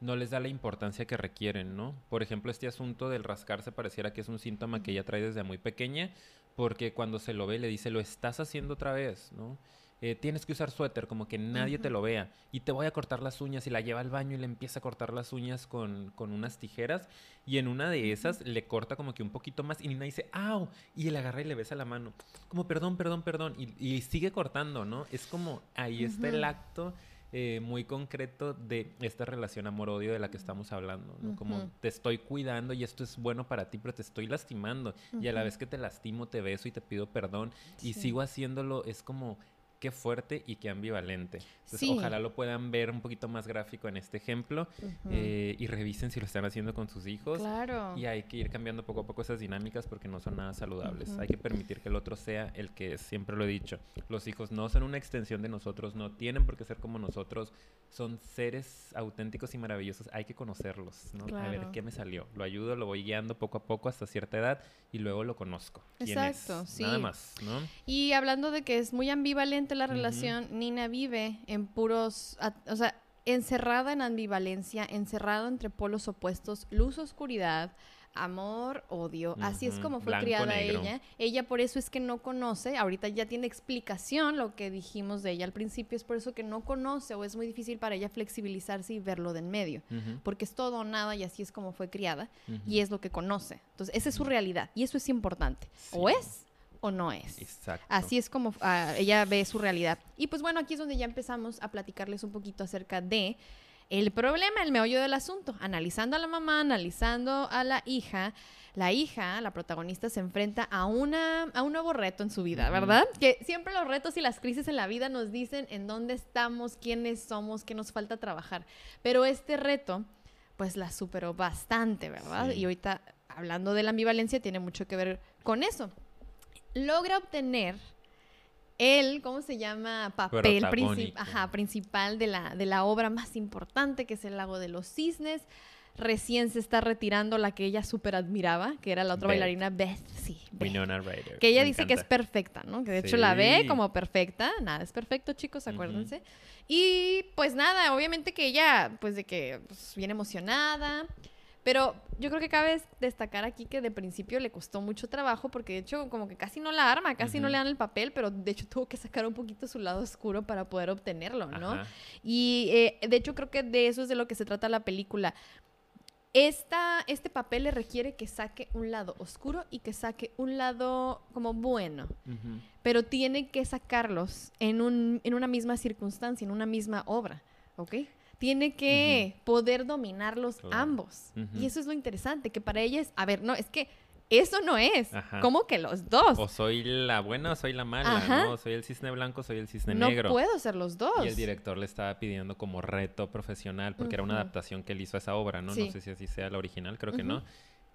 no les da la importancia que requieren, ¿no? Por ejemplo, este asunto del rascarse pareciera que es un síntoma que ella trae desde muy pequeña, porque cuando se lo ve le dice, lo estás haciendo otra vez, ¿no? Eh, tienes que usar suéter, como que nadie te lo vea. Y te voy a cortar las uñas. Y la lleva al baño y le empieza a cortar las uñas con, con unas tijeras. Y en una de esas le corta como que un poquito más. Y Nina dice, ¡au! Y él agarra y le besa la mano. Como, perdón, perdón, perdón. Y, y sigue cortando, ¿no? Es como, ahí está el acto eh, muy concreto de esta relación amor-odio de la que estamos hablando, ¿no? Como te estoy cuidando y esto es bueno para ti, pero te estoy lastimando. Y a la vez que te lastimo, te beso y te pido perdón y sigo haciéndolo, es como qué fuerte y qué ambivalente. Entonces, Sí. ojalá lo puedan ver un poquito más gráfico en este ejemplo Ujú. eh, y revisen si lo están haciendo con sus hijos. Claro. Y hay que ir cambiando poco a poco esas dinámicas porque no son nada saludables. Ujú. Hay que permitir que el otro sea el que es, siempre lo he dicho. Los hijos no son una extensión de nosotros, no tienen por qué ser como nosotros. Son seres auténticos y maravillosos. Hay que conocerlos, ¿no? A ver Claro. qué me salió. Lo ayudo, lo voy guiando poco a poco hasta cierta edad y luego lo conozco. ¿Quién Exacto, es? sí. Nada más, ¿no? Y hablando de que es muy ambivalente la relación, Nina vive en puros, o sea, encerrada en ambivalencia, encerrado entre polos opuestos, luz, oscuridad, amor, odio. Así es como fue blanco, criada negro. ella. Ella por eso es que no conoce, ahorita ya tiene explicación lo que dijimos de ella al principio, es por eso que no conoce o es muy difícil para ella flexibilizarse y verlo de en medio. Porque es todo o nada y así es como fue criada y es lo que conoce. Entonces, esa es su realidad y eso es importante. O es o no es. Exacto. Así es como ah, ella ve su realidad. Y pues bueno, aquí es donde ya empezamos a platicarles un poquito acerca de el problema, el meollo del asunto. Analizando a la mamá, analizando a la hija. La hija, la protagonista, se enfrenta a, una, a un nuevo reto en su vida. ¿verdad? Que siempre los retos y las crisis en la vida nos dicen en dónde estamos, quiénes somos, qué nos falta trabajar. Pero este reto, pues la superó bastante, ¿verdad? Sí. Y ahorita, hablando de la ambivalencia, tiene mucho que ver con eso logra obtener el, ¿cómo se llama? Papel princip- ajá, principal de la, de la obra más importante, que es el lago de los cisnes. Recién se está retirando la que ella súper admiraba, que era la otra Beth. bailarina Beth, sí, Beth. Winona Ryder. Que ella me dice que es perfecta, ¿no? Que de hecho la ve como perfecta. Nada, es perfecto, chicos, acuérdense. Y pues nada, obviamente que ella, pues de que pues, viene emocionada. Pero yo creo que cabe destacar aquí que de principio le costó mucho trabajo porque de hecho como que casi no la arma, casi no Ujú. le dan el papel, pero de hecho tuvo que sacar un poquito su lado oscuro para poder obtenerlo, ¿no? Ajá. Y eh, de hecho creo que de eso es de lo que se trata la película. Esta, este papel le requiere que saque un lado oscuro y que saque un lado como bueno, Ujú. pero tiene que sacarlos en, un, en una misma circunstancia, en una misma obra, ¿ok? Tiene que poder dominarlos Claro. ambos. Y eso es lo interesante, que para ella es, a ver, no, es que eso no es, Ajá. como que los dos. O soy la buena o soy la mala, Ajá. ¿no? Soy el cisne blanco, soy el cisne no negro. puedo ser los dos. Y el director le estaba pidiendo como reto profesional, porque era una adaptación que él hizo a esa obra, ¿no? Sí. No sé si así sea la original, creo que no.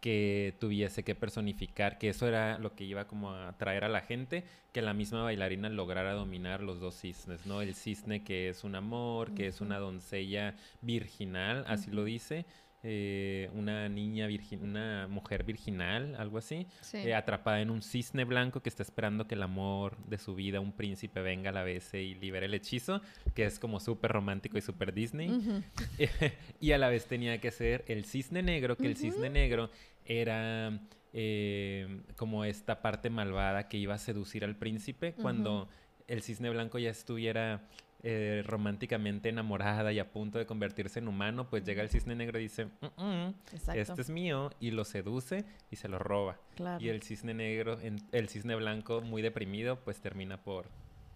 Que tuviese que personificar, que eso era lo que iba como a atraer a la gente, que la misma bailarina lograra dominar los dos cisnes, ¿no? El cisne que es un amor, que es una doncella virginal, así lo dice. eh, una niña virgin, una mujer virginal, algo así, Sí. eh, atrapada en un cisne blanco que está esperando que el amor de su vida, un príncipe, venga a la vez y libere el hechizo, que es como súper romántico y súper Disney. Y a la vez tenía que ser el cisne negro, que el cisne negro era eh, como esta parte malvada que iba a seducir al príncipe cuando el cisne blanco ya estuviera eh, románticamente enamorada y a punto de convertirse en humano, pues llega el cisne negro y dice, "Mm, mm, este es mío, y lo seduce y se lo roba. Claro. Y el cisne negro, el cisne blanco, muy deprimido, pues termina por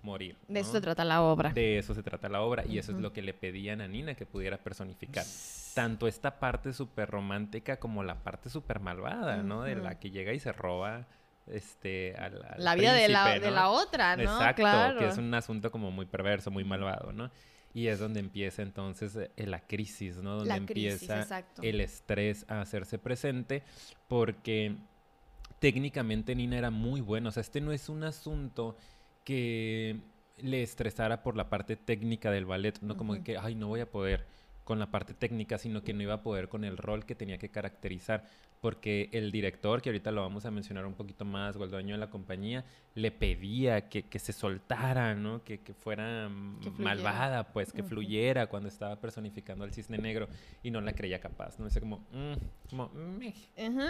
morir. De eso se trata la obra. De eso se trata la obra y eso es lo que le pedían a Nina que pudiera personificar. Tanto esta parte súper romántica como la parte súper malvada, ¿no? De la que llega y se roba este al, al la vida de, la, de la otra, ¿no? Exacto, claro. que es un asunto como muy perverso, muy malvado, ¿no? Y es donde empieza entonces eh, la crisis, ¿no? Donde La empieza el estrés a hacerse presente porque técnicamente Nina era muy buena. O sea, este no es un asunto que le estresara por la parte técnica del ballet, no como que, ay, no voy a poder con la parte técnica, sino que no iba a poder con el rol que tenía que caracterizar, porque el director, que ahorita lo vamos a mencionar un poquito más, o el dueño de la compañía, le pedía que, que se soltara, ¿no? Que, que fuera Que malvada, pues, que fluyera cuando estaba personificando al cisne negro, y no la creía capaz, ¿no? Dice como, mm, como,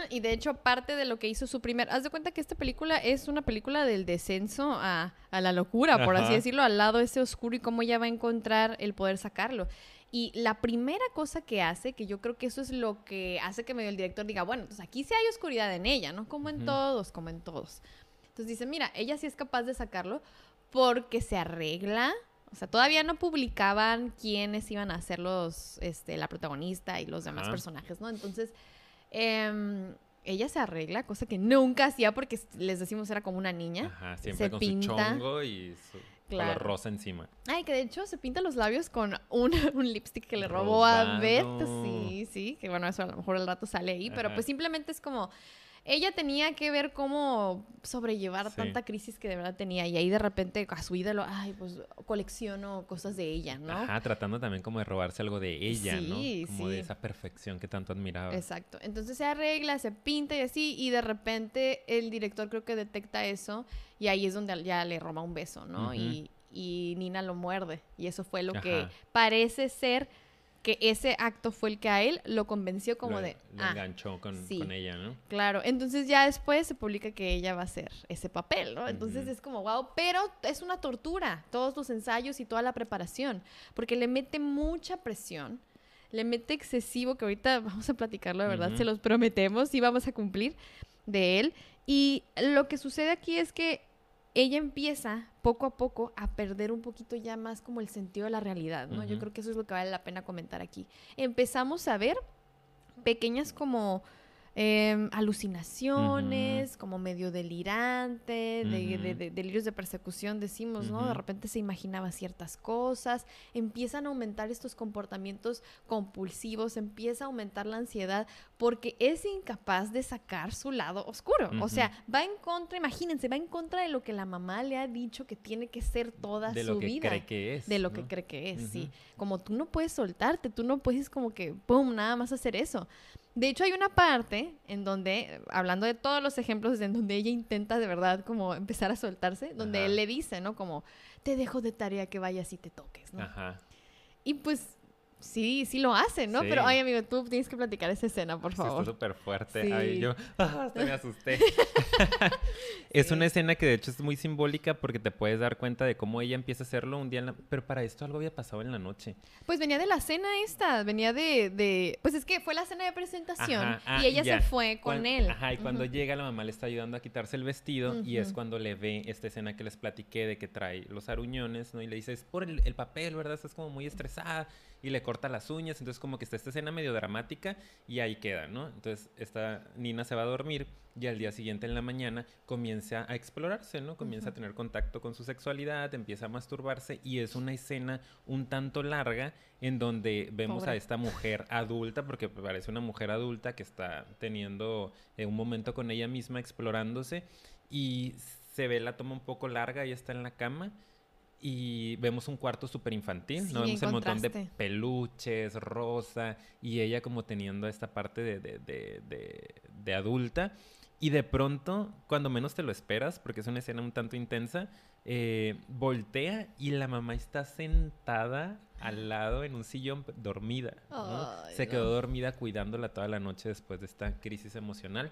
Y de hecho, parte de lo que hizo su primer. Haz de cuenta que esta película es una película del descenso a, a la locura, por así decirlo, al lado ese oscuro y cómo ella va a encontrar el poder sacarlo. Y la primera cosa que hace, que yo creo que eso es lo que hace que medio el director diga, bueno, entonces aquí sí hay oscuridad en ella, ¿no? Como en todos, como en todos. Entonces dice, mira, ella sí es capaz de sacarlo porque se arregla. O sea, todavía no publicaban quiénes iban a ser los, este, la protagonista y los demás personajes, ¿no? Entonces, em, ella se arregla, cosa que nunca hacía porque les decimos era como una niña. Ajá, siempre se con pinta. su chongo y su Claro. color rosa encima. Ay, que de hecho se pinta los labios con un, un lipstick que le robó a Beth. Sí, sí, que bueno, eso a lo mejor al rato sale ahí, pero pues simplemente es como. Ella tenía que ver cómo sobrellevar Sí. tanta crisis que de verdad tenía. Y ahí de repente a su ídolo, ay, pues colecciono cosas de ella, ¿no? Ajá, tratando también como de robarse algo de ella, Sí, ¿no? Como de esa perfección que tanto admiraba. Exacto. Entonces se arregla, se pinta y así, y de repente el director creo que detecta eso, y ahí es donde ya le roba un beso, ¿no? Y, y Nina lo muerde. Y eso fue lo que parece ser que ese acto fue el que a él lo convenció como lo, de, lo ah, enganchó con, sí. con ella, ¿no? claro. Entonces ya después se publica que ella va a hacer ese papel, ¿no? Entonces es como, wow, pero es una tortura, todos los ensayos y toda la preparación, porque le mete mucha presión. Le mete excesivo, que ahorita vamos a platicarlo, de verdad, se los prometemos y vamos a cumplir de él. Y lo que sucede aquí es que ella empieza poco a poco a perder un poquito ya más como el sentido de la realidad, ¿no? Yo creo que eso es lo que vale la pena comentar aquí. Empezamos a ver pequeñas como em, alucinaciones, como medio delirante, de, de- de- delirios de persecución, decimos, ¿no? De repente se imaginaba ciertas cosas, empiezan a aumentar estos comportamientos compulsivos, empieza a aumentar la ansiedad porque es incapaz de sacar su lado oscuro. O sea, va en contra, imagínense, va en contra de lo que la mamá le ha dicho que tiene que ser toda De su lo que vida cree que es. de lo ¿no? que cree que es, sí. Como tú no puedes soltarte, tú no puedes como que, ¡pum!, nada más hacer eso. De hecho, hay una parte en donde, hablando de todos los ejemplos en donde ella intenta de verdad como empezar a soltarse, donde Ajá. él le dice, ¿no? Como, te dejo de tarea que vayas y te toques, ¿no? Ajá. Y pues, sí, sí lo hace, ¿no? Sí. Pero, ay, amigo, tú tienes que platicar esa escena, por Sí, está favor. súper fuerte. Sí. Ay, yo ah, hasta me asusté. es una escena que de hecho es muy simbólica porque te puedes dar cuenta de cómo ella empieza a hacerlo un día en la... Pero para esto algo había pasado en la noche. Pues venía de la cena esta, venía de, de... Pues es que fue la cena de presentación Ajá, ah, y ella ya. se fue con él. Ajá, y cuando llega la mamá le está ayudando a quitarse el vestido y es cuando le ve esta escena que les platiqué de que trae los aruñones, ¿no? Y le dice, es por el, el papel, ¿verdad? Estás como muy estresada y le corta las uñas, entonces como que está esta escena medio dramática y ahí queda, ¿no? Entonces esta Nina se va a dormir y al día siguiente en la mañana comienza a explorarse, ¿no? Comienza a tener contacto con su sexualidad, empieza a masturbarse y es una escena un tanto larga en donde vemos a esta mujer adulta, porque parece una mujer adulta que está teniendo eh, un momento con ella misma explorándose y se ve la toma un poco larga, ella está en la cama y vemos un cuarto súper infantil, Sí, ¿no? Vemos el montón de peluches, rosa y ella como teniendo esta parte de, de, de, de- de adulta y de pronto, cuando menos te lo esperas, porque es una escena un tanto intensa, eh, voltea y la mamá está sentada al lado en un sillón dormida. ¿no? Ay, Se no. quedó dormida cuidándola toda la noche después de esta crisis emocional.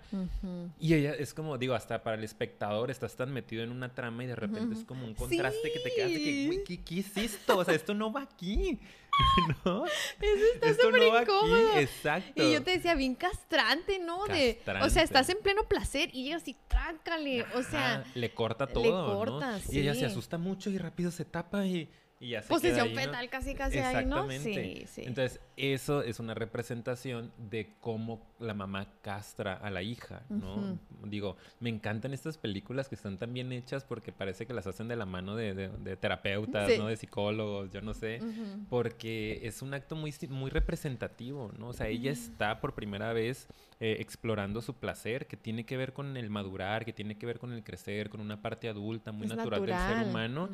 Y ella es como, digo, hasta para el espectador estás tan metido en una trama y de repente es como un contraste que te quedas de que, güey, ¿qué, qué es esto? O sea, esto no va aquí. ¿No? Eso está súper no incómodo. aquí. Exacto. Y yo te decía, bien castrante, ¿no? De, o sea, estás en pleno placer y llegas y trácale. O sea, Ajá, le corta le todo. ¿no? corta, Y ella sí. se asusta mucho y rápido se tapa y, y ya se posición queda ahí, fetal casi casi ahí, ¿no? Sí, sí. Entonces, eso es una representación de cómo la mamá castra a la hija, ¿no? Digo, me encantan estas películas que están tan bien hechas porque parece que las hacen de la mano de, de- de terapeutas, Sí. ¿no? De psicólogos, yo no sé. Porque es un acto muy, muy representativo, ¿no? O sea, ella está por primera vez eh, explorando su placer, que tiene que ver con el madurar, que tiene que ver con el crecer, con una parte adulta muy natural, del ser humano.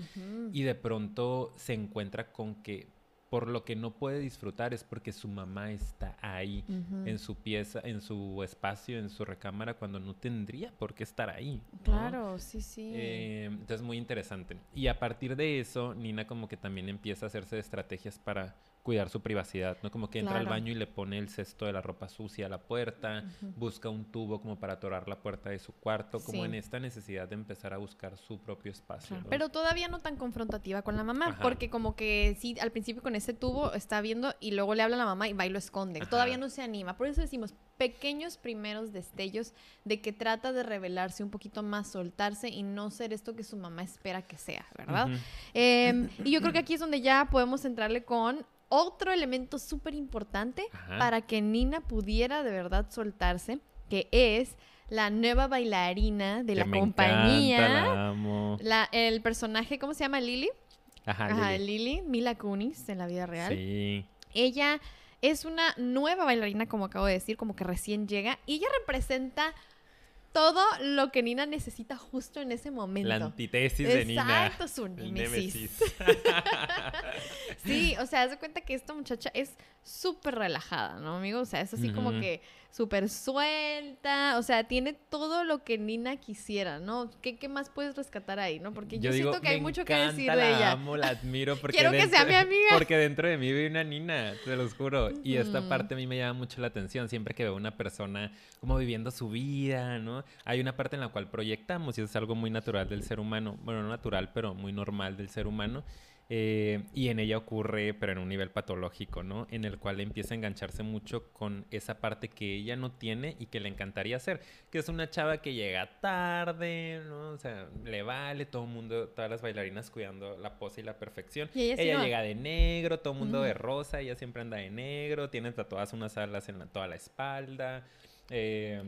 Y de pronto se encuentra con que por lo que no puede disfrutar es porque su mamá está ahí en su pieza, en su espacio, en su recámara cuando no tendría por qué estar ahí. ¿no? Claro, sí, sí. Eh, entonces muy interesante. Y a partir de eso, Nina como que también empieza a hacerse estrategias para cuidar su privacidad, ¿no? Como que entra al baño y le pone el cesto de la ropa sucia a la puerta, busca un tubo como para atorar la puerta de su cuarto, como Sí. en esta necesidad de empezar a buscar su propio espacio. Pero todavía no tan confrontativa con la mamá, Ajá. porque como que sí, al principio con ese tubo está viendo y luego le habla a la mamá y va y lo esconde. Ajá. Todavía no se anima. Por eso decimos pequeños primeros destellos de que trata de revelarse un poquito más, soltarse y no ser esto que su mamá espera que sea, ¿verdad? Em, y yo creo que aquí es donde ya podemos entrarle con otro elemento súper importante para que Nina pudiera de verdad soltarse, que es la nueva bailarina de Que la me compañía. encanta, la amo. La, el personaje, ¿cómo se llama? Lily. Ajá, Ajá, Lili. Lily, Mila Kunis en la vida real. Sí. Ella es una nueva bailarina, como acabo de decir, como que recién llega. Y ella representa todo lo que Nina necesita justo en ese momento. La antítesis de Nina. Exacto, su némesis. Sí, o sea, haz de cuenta que esta muchacha es súper relajada, ¿no, amigo? O sea, es así como que súper suelta, o sea, tiene todo lo que Nina quisiera, ¿no? ¿Qué, qué más puedes rescatar ahí, no? Porque yo, digo, siento que hay "Me mucho que decir de la ella. amo, la admiro porque Quiero que sea mi amiga. Porque dentro de mí vive una Nina, te los juro. Y esta parte a mí me llama mucho la atención. Siempre que veo una persona como viviendo su vida, ¿no? Hay una parte en la cual proyectamos y eso es algo muy natural del ser humano. Bueno, no natural, pero muy normal del ser humano. Eh, y en ella ocurre, pero en un nivel patológico, ¿no? En el cual empieza a engancharse mucho con esa parte que ella no tiene y que le encantaría hacer, que es una chava que llega tarde, ¿no? O sea, le vale, todo el mundo, todas las bailarinas cuidando la pose y la perfección. Y ella sí ella no. llega de negro, todo el mundo de rosa, ella siempre anda de negro, tiene tatuadas unas alas en la- toda la espalda. eh,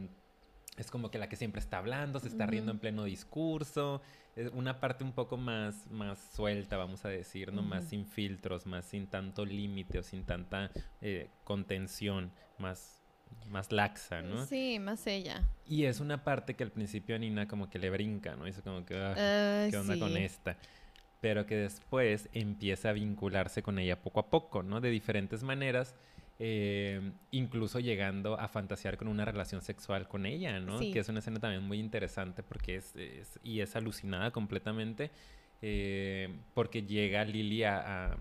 es como que la que siempre está hablando, se está riendo en pleno discurso. Es una parte un poco más, más suelta, vamos a decir, ¿no? Más sin filtros, más sin tanto límite o sin tanta eh, contención, más, más laxa, ¿no? Sí, más ella. Y es una parte que al principio a Nina como que le brinca, ¿no? Dice como que, "Ah, Ay, ¿qué onda con esta? Pero que después empieza a vincularse con ella poco a poco, ¿no? De diferentes maneras, eh, incluso llegando a fantasear con una relación sexual con ella, ¿no? Sí. Que es una escena también muy interesante porque es, es- y es alucinada completamente, eh, porque llega Lily a,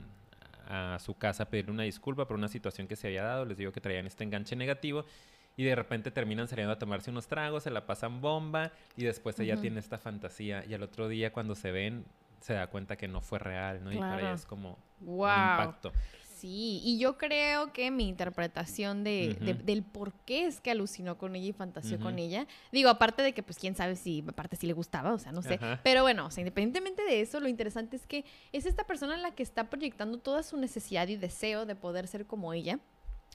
a- a su casa a pedirle una disculpa por una situación que se había dado, les digo que traían este enganche negativo. Y de repente terminan saliendo a tomarse unos tragos, se la pasan bomba y después ella tiene esta fantasía y al otro día cuando se ven se da cuenta que no fue real, ¿no? Y para ella es como un impacto. Sí, y yo creo que mi interpretación de, de- del por qué es que alucinó con ella y fantaseó con ella, digo, aparte de que pues quién sabe si aparte si le gustaba, o sea, no sé, Ajá. pero bueno, o sea, independientemente de eso, lo interesante es que es esta persona la que está proyectando toda su necesidad y deseo de poder ser como ella.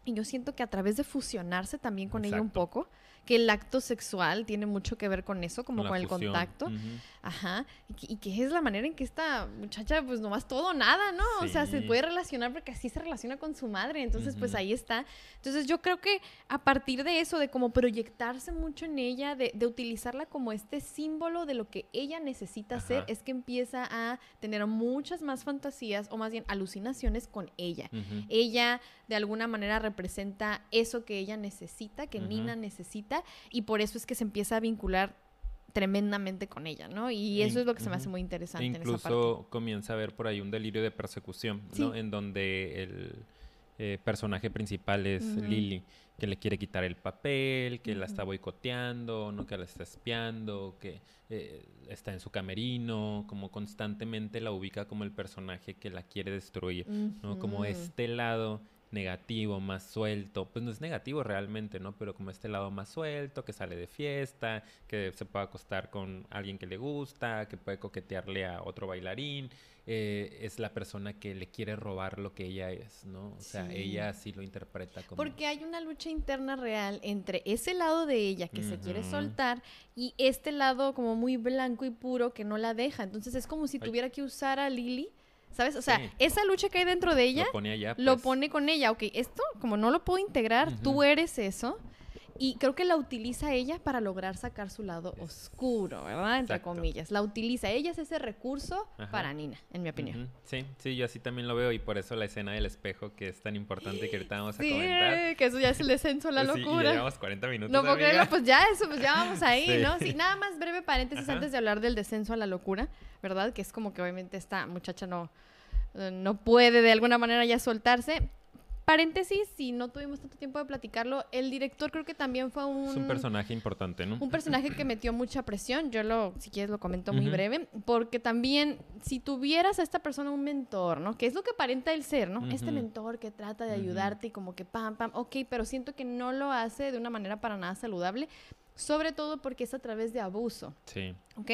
Y yo siento que a través de fusionarse también con ella un poco, que el acto sexual tiene mucho que ver con eso, como con el fusión. contacto. Ajá, y que, y que es la manera en que esta muchacha, pues nomás todo o nada, ¿no? O sea, se puede relacionar porque así se relaciona con su madre, entonces pues ahí está. Entonces yo creo que a partir de eso, de como proyectarse mucho en ella, de, de utilizarla como este símbolo de lo que ella necesita hacer, es que empieza a tener muchas más fantasías o más bien alucinaciones con ella. Ella de alguna manera representa eso que ella necesita, que. Nina necesita, y por eso es que se empieza a vincular tremendamente con ella, ¿no? Y eso es lo que se me hace muy interesante en esa parte. Incluso comienza a haber por ahí un delirio de persecución, ¿no? Sí. En donde el eh, personaje principal es Ujú. Lily, que le quiere quitar el papel, que la está boicoteando, ¿no? Que la está espiando, que eh, está en su camerino, como constantemente la ubica como el personaje que la quiere destruir, ¿no? Como este lado negativo, más suelto, pues no es negativo realmente, ¿no? Pero como este lado más suelto, que sale de fiesta, que se puede acostar con alguien que le gusta, que puede coquetearle a otro bailarín, eh, es la persona que le quiere robar lo que ella es, ¿no? O sea, Sí. ella así lo interpreta como... Porque hay una lucha interna real entre ese lado de ella que se quiere soltar y este lado como muy blanco y puro que no la deja. Entonces es como si Ay. tuviera que usar a Lily, ¿sabes? O sea, Sí. esa lucha que hay dentro de ella lo pues. pone con ella. Ok, esto como no lo puedo integrar, tú eres eso. Y creo que la utiliza ella para lograr sacar su lado oscuro, ¿verdad? Entre Exacto. comillas. La utiliza. Ella es ese recurso Ajá. para Nina, en mi opinión. Sí, sí, yo así también lo veo y por eso la escena del espejo que es tan importante que ahorita vamos a Sí, comentar. que eso ya es el descenso a la Sí, y ya locura. llevamos 40 minutos. No puedo creerlo, pues ya eso, pues ya vamos ahí, Sí. ¿no? Sí, nada más breve paréntesis Ajá. antes de hablar del descenso a la locura, ¿verdad? Que es como que obviamente esta muchacha no, no puede de alguna manera ya soltarse. Paréntesis, si no tuvimos tanto tiempo de platicarlo, el director creo que también fue un, Es un personaje importante, ¿no? un personaje que metió mucha presión. Yo lo, si quieres, lo comento muy breve. Porque también, si tuvieras a esta persona un mentor, ¿no? Que es lo que aparenta el ser, ¿no? Este mentor que trata de ayudarte y como que pam, pam, ok, pero siento que no lo hace de una manera para nada saludable. Sobre todo porque es a través de abuso, Sí. ¿ok?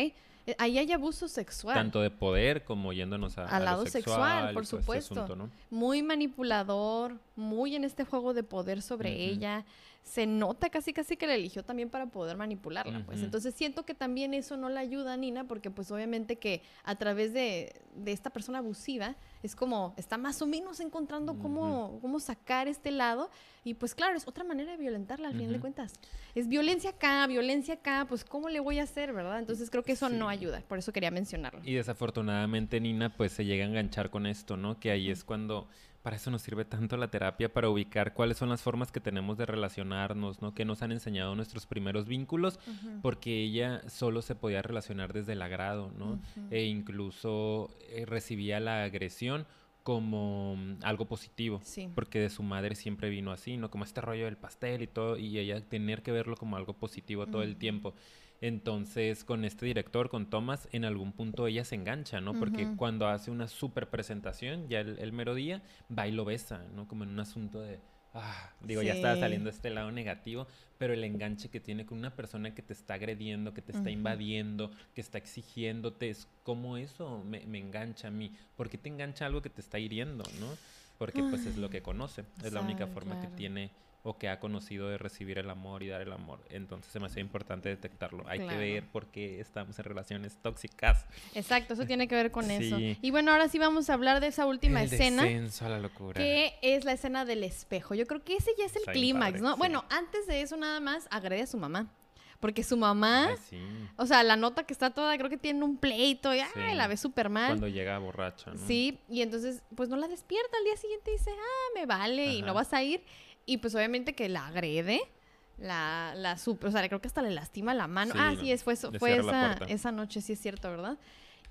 Eh, Ahí hay abuso sexual. Tanto de poder como yéndonos a, Al lado sexual, y por supuesto. asunto, ¿no? muy manipulador, muy en este juego de poder sobre ella. Se nota casi casi que la eligió también para poder manipularla, pues. Entonces siento que también eso no la ayuda a Nina porque pues obviamente que a través de, de esta persona abusiva es como está más o menos encontrando cómo, cómo sacar este lado y pues claro, es otra manera de violentarla al final de cuentas. Es violencia acá, violencia acá, pues ¿cómo le voy a hacer, verdad? Entonces creo que eso no ayuda, por eso quería mencionarlo. Y desafortunadamente Nina pues se llega a enganchar con esto, ¿no? Que ahí es cuando para eso nos sirve tanto la terapia para ubicar cuáles son las formas que tenemos de relacionarnos, ¿no? Que nos han enseñado nuestros primeros vínculos, porque ella solo se podía relacionar desde el agrado, ¿no? E incluso eh, recibía la agresión como mm, algo positivo. Sí. Porque de su madre siempre vino así, ¿no? Como este rollo del pastel y todo, y ella tener que verlo como algo positivo todo el tiempo. Entonces, con este director, con Thomas, en algún punto ella se engancha, ¿no? Porque cuando hace una super presentación, ya el, el mero día, va y lo besa, ¿no? Como en un asunto de, ah, digo, ya estaba saliendo este lado negativo, pero el enganche que tiene con una persona que te está agrediendo, que te está invadiendo, que está exigiéndote, es como eso me, me engancha a mí. ¿Por qué te engancha algo que te está hiriendo, no? Porque pues es lo que conoce, es la única forma que tiene o que ha conocido de recibir el amor y dar el amor. Entonces se me hace importante detectarlo. Hay Claro. que ver por qué estamos en relaciones tóxicas. Exacto, eso tiene que ver con eso. Y bueno, ahora sí vamos a hablar de esa última el escena, descenso a la locura. que es la escena del espejo. Yo creo que ese ya es el clímax, ¿no? sí. Bueno, antes de eso nada más agrede a su mamá. Porque su mamá, Ay, sí. o sea, la nota que está toda, creo que tiene un pleito y ay, Sí. la ve súper mal. Cuando llega borracha, ¿no? Sí, y entonces, pues no la despierta al día siguiente y dice, ah, me vale, y no vas a ir. Y pues obviamente que la agrede, la, la super, o sea, creo que hasta le lastima la mano. Sí, ah, sí, es, fue, fue esa, esa noche, sí es cierto, ¿verdad?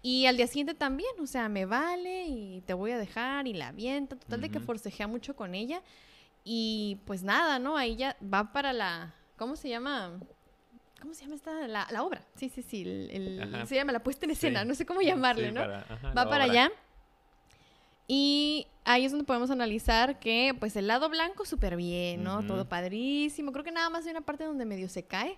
Y al día siguiente también, o sea, me vale y te voy a dejar y la avienta. Total de que forcejea mucho con ella. Y pues nada, ¿no? Ahí ya va para la, ¿cómo se llama? ¿Cómo se llama esta? La, la obra. Sí, sí, sí. el- el- se llama la puesta en escena. Sí. No sé cómo llamarle, Sí, ¿no? para- ajá, va para obra. allá. Y ahí es donde podemos analizar que, pues, el lado blanco súper bien, ¿no? Todo padrísimo. Creo que nada más hay una parte donde medio se cae,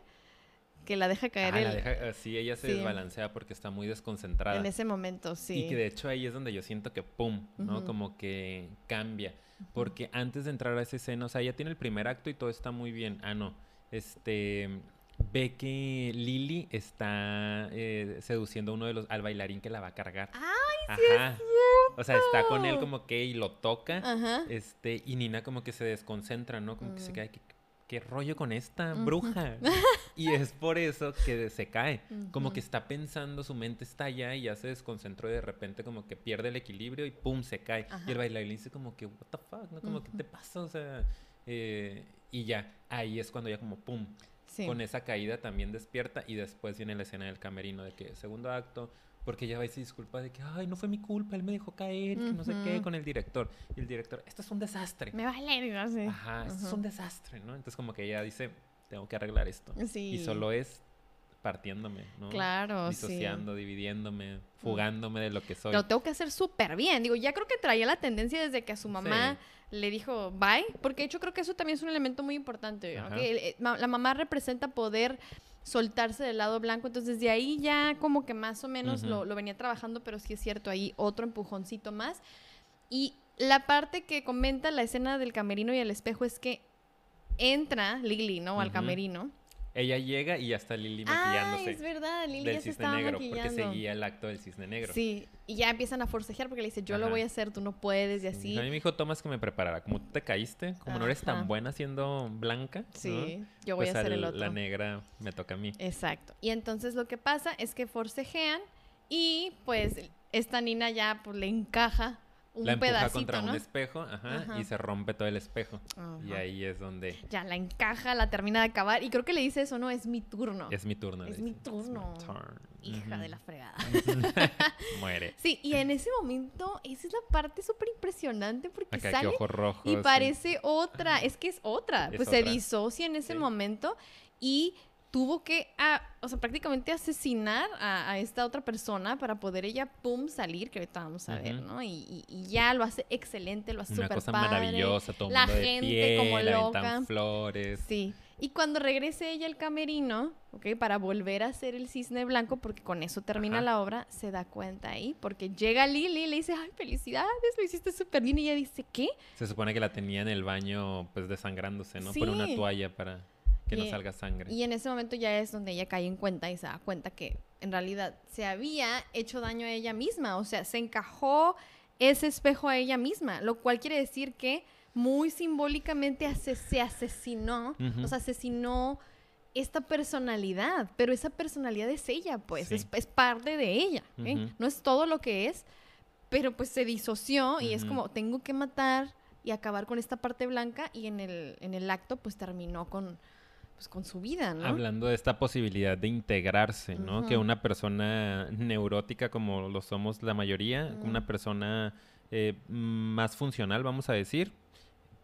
que la deja caer Ah, el- la deja- ah, sí, ella se Sí. desbalancea porque está muy desconcentrada. en ese momento, sí. Y que de hecho ahí es donde yo siento que pum, ¿no? Como que cambia. Porque antes de entrar a esa escena, o sea, ya tiene el primer acto y todo está muy bien. Ah, no. Este ve que Lily está eh, seduciendo a uno de los al bailarín que la va a cargar. ¡Ay, sí Ajá. O sea, está con él como que y lo toca. Ajá. Este, y Nina como que se desconcentra, ¿no? Como que se Mm. cae. ¿Qué, qué rollo con esta bruja? y es por eso que se cae. Como que está pensando, su mente está allá y ya se desconcentró y de repente como que pierde el equilibrio y pum, se cae. Ajá. Y el bailarín dice como que, what the fuck, ¿no? Como que Ujú. te pasa, o sea, eh, y ya, ahí es cuando ya como pum, Sí. con esa caída también despierta y después viene la escena del camerino de que segundo acto, porque ella va y se disculpa de que, ay, no fue mi culpa, él me dejó caer, que no sé qué, con el director. Y el director, esto es un desastre. Me vale, no sé. Ajá, esto es Ajá. un desastre, ¿no? Entonces como que ella dice, tengo que arreglar esto. Sí. Y solo es partiéndome, ¿no? Claro, sí. Disociando, dividiéndome, fugándome de lo que soy. Lo tengo que hacer súper bien. Digo, ya creo que traía la tendencia desde que a su mamá le dijo bye, porque de hecho creo que eso también es un elemento muy importante. eh, la mamá representa poder soltarse del lado blanco, entonces de ahí ya como que más o menos lo, lo venía trabajando, pero sí es cierto, ahí otro empujoncito más. Y la parte que comenta la escena del camerino y el espejo es que entra Lily, ¿no? Al camerino. Ella llega y ya está Lily Ah, maquillándose. es verdad, Lily del ya se cisne estaba negro, porque maquillando. seguía el acto del cisne negro. Sí, y ya empiezan a forcejear porque le dice, yo lo voy a hacer, tú no puedes, y Sí. así. A mí me dijo Tomás que me preparara. Como tú te caíste, como no eres tan buena siendo blanca, ¿no? Sí, yo voy Pues a hacer el otro. La negra me toca a mí. Exacto. Y entonces lo que pasa es que forcejean y pues esta Nina ya pues le encaja un la empuja pedacito, contra ¿no? un espejo ajá, Ajá. y se rompe todo el espejo. Y ahí es donde Ya la encaja, la termina de acabar y creo que le dice eso, no, es mi turno. es mi turno. Es mi turno. Hija de la fregada. Muere. Sí, y en ese momento, esa es la parte súper impresionante porque Acá sale rojos. y sí. parece otra, es que es otra, Es pues se disocia en ese Sí. momento y tuvo que, ah, o sea, prácticamente asesinar a, a esta otra persona para poder ella, pum, salir, que ahorita vamos a ver. ¿no? Y, y- ya lo hace excelente, lo hace Una súper cosa padre. maravillosa, todo la mundo de gente pie, como loca. flores. Sí. Y cuando regrese ella al camerino, ¿ok? Para volver a hacer el cisne blanco, porque con eso termina Ajá. la obra, se da cuenta ahí, porque llega Lily y le dice, ay, felicidades, lo hiciste súper bien. Y ella dice, ¿qué? Se supone que la tenía en el baño, pues desangrándose, ¿no? Por una Sí. toalla para que no Y- salga sangre. Y en ese momento ya es donde ella cae en cuenta y se da cuenta que en realidad se había hecho daño a ella misma, o sea, se encajó ese espejo a ella misma, lo cual quiere decir que muy simbólicamente ase- se asesinó, o sea, asesinó esta personalidad, pero esa personalidad es ella, pues, Sí. es, es parte de ella, no es todo lo que es, pero pues se disoció y es como, tengo que matar y acabar con esta parte blanca y en el, en el acto pues terminó con, pues, con su vida, ¿no? Hablando de esta posibilidad de integrarse, ¿no? Que una persona neurótica como lo somos la mayoría, una persona eh, más funcional, vamos a decir,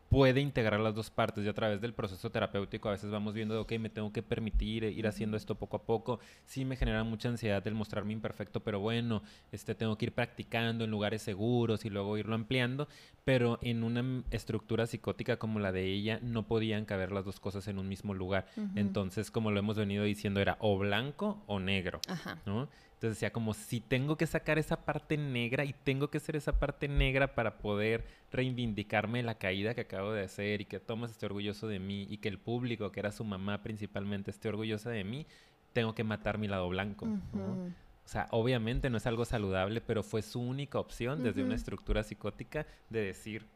puede integrar las dos partes y a través del proceso terapéutico a veces vamos viendo, ok, me tengo que permitir ir haciendo esto poco a poco. Sí me genera mucha ansiedad el mostrarme imperfecto, pero bueno, este, tengo que ir practicando en lugares seguros y luego irlo ampliando. Pero en una estructura psicótica como la de ella no podían caber las dos cosas en un mismo lugar. Entonces, como lo hemos venido diciendo, era o blanco o negro. Ajá. ¿no? Entonces decía como si tengo que sacar esa parte negra y tengo que ser esa parte negra para poder reivindicarme la caída que acabo de hacer y que Thomas esté orgulloso de mí y que el público, que era su mamá principalmente, esté orgullosa de mí, tengo que matar mi lado blanco. O sea, obviamente no es algo saludable, pero fue su única opción desde una estructura psicótica de decir,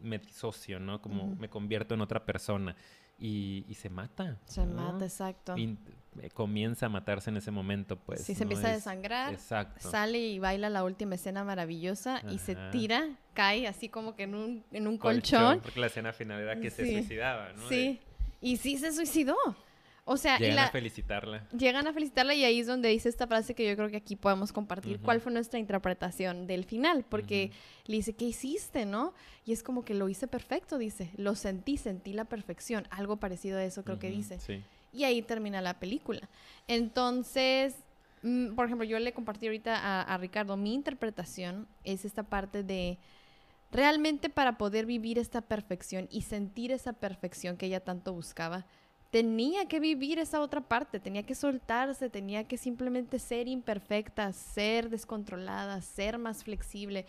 me disocio, ¿no? Como me convierto en otra persona. Y, y se mata. Se ¿no? mata, exacto. Y eh, comienza a matarse en ese momento, pues. sí, se ¿no? empieza a Es- desangrar, Exacto. sale y baila la última escena maravillosa y se tira, cae así como que en un, en un colchón. Porque la escena final era que se suicidaba, ¿no? Sí, y sí se suicidó. O sea, y llegan la, a felicitarla. llegan a felicitarla y ahí es donde dice esta frase que yo creo que aquí podemos compartir cuál fue nuestra interpretación del final, porque le dice, ¿qué hiciste, no? Y es como que lo hice perfecto, dice, lo sentí, sentí la perfección, algo parecido a eso creo que dice. Sí. Y ahí termina la película. Entonces, mm, por ejemplo, yo le compartí ahorita a, a Ricardo, mi interpretación es esta parte de realmente para poder vivir esta perfección y sentir esa perfección que ella tanto buscaba, tenía que vivir esa otra parte, tenía que soltarse, tenía que simplemente ser imperfecta, ser descontrolada, ser más flexible.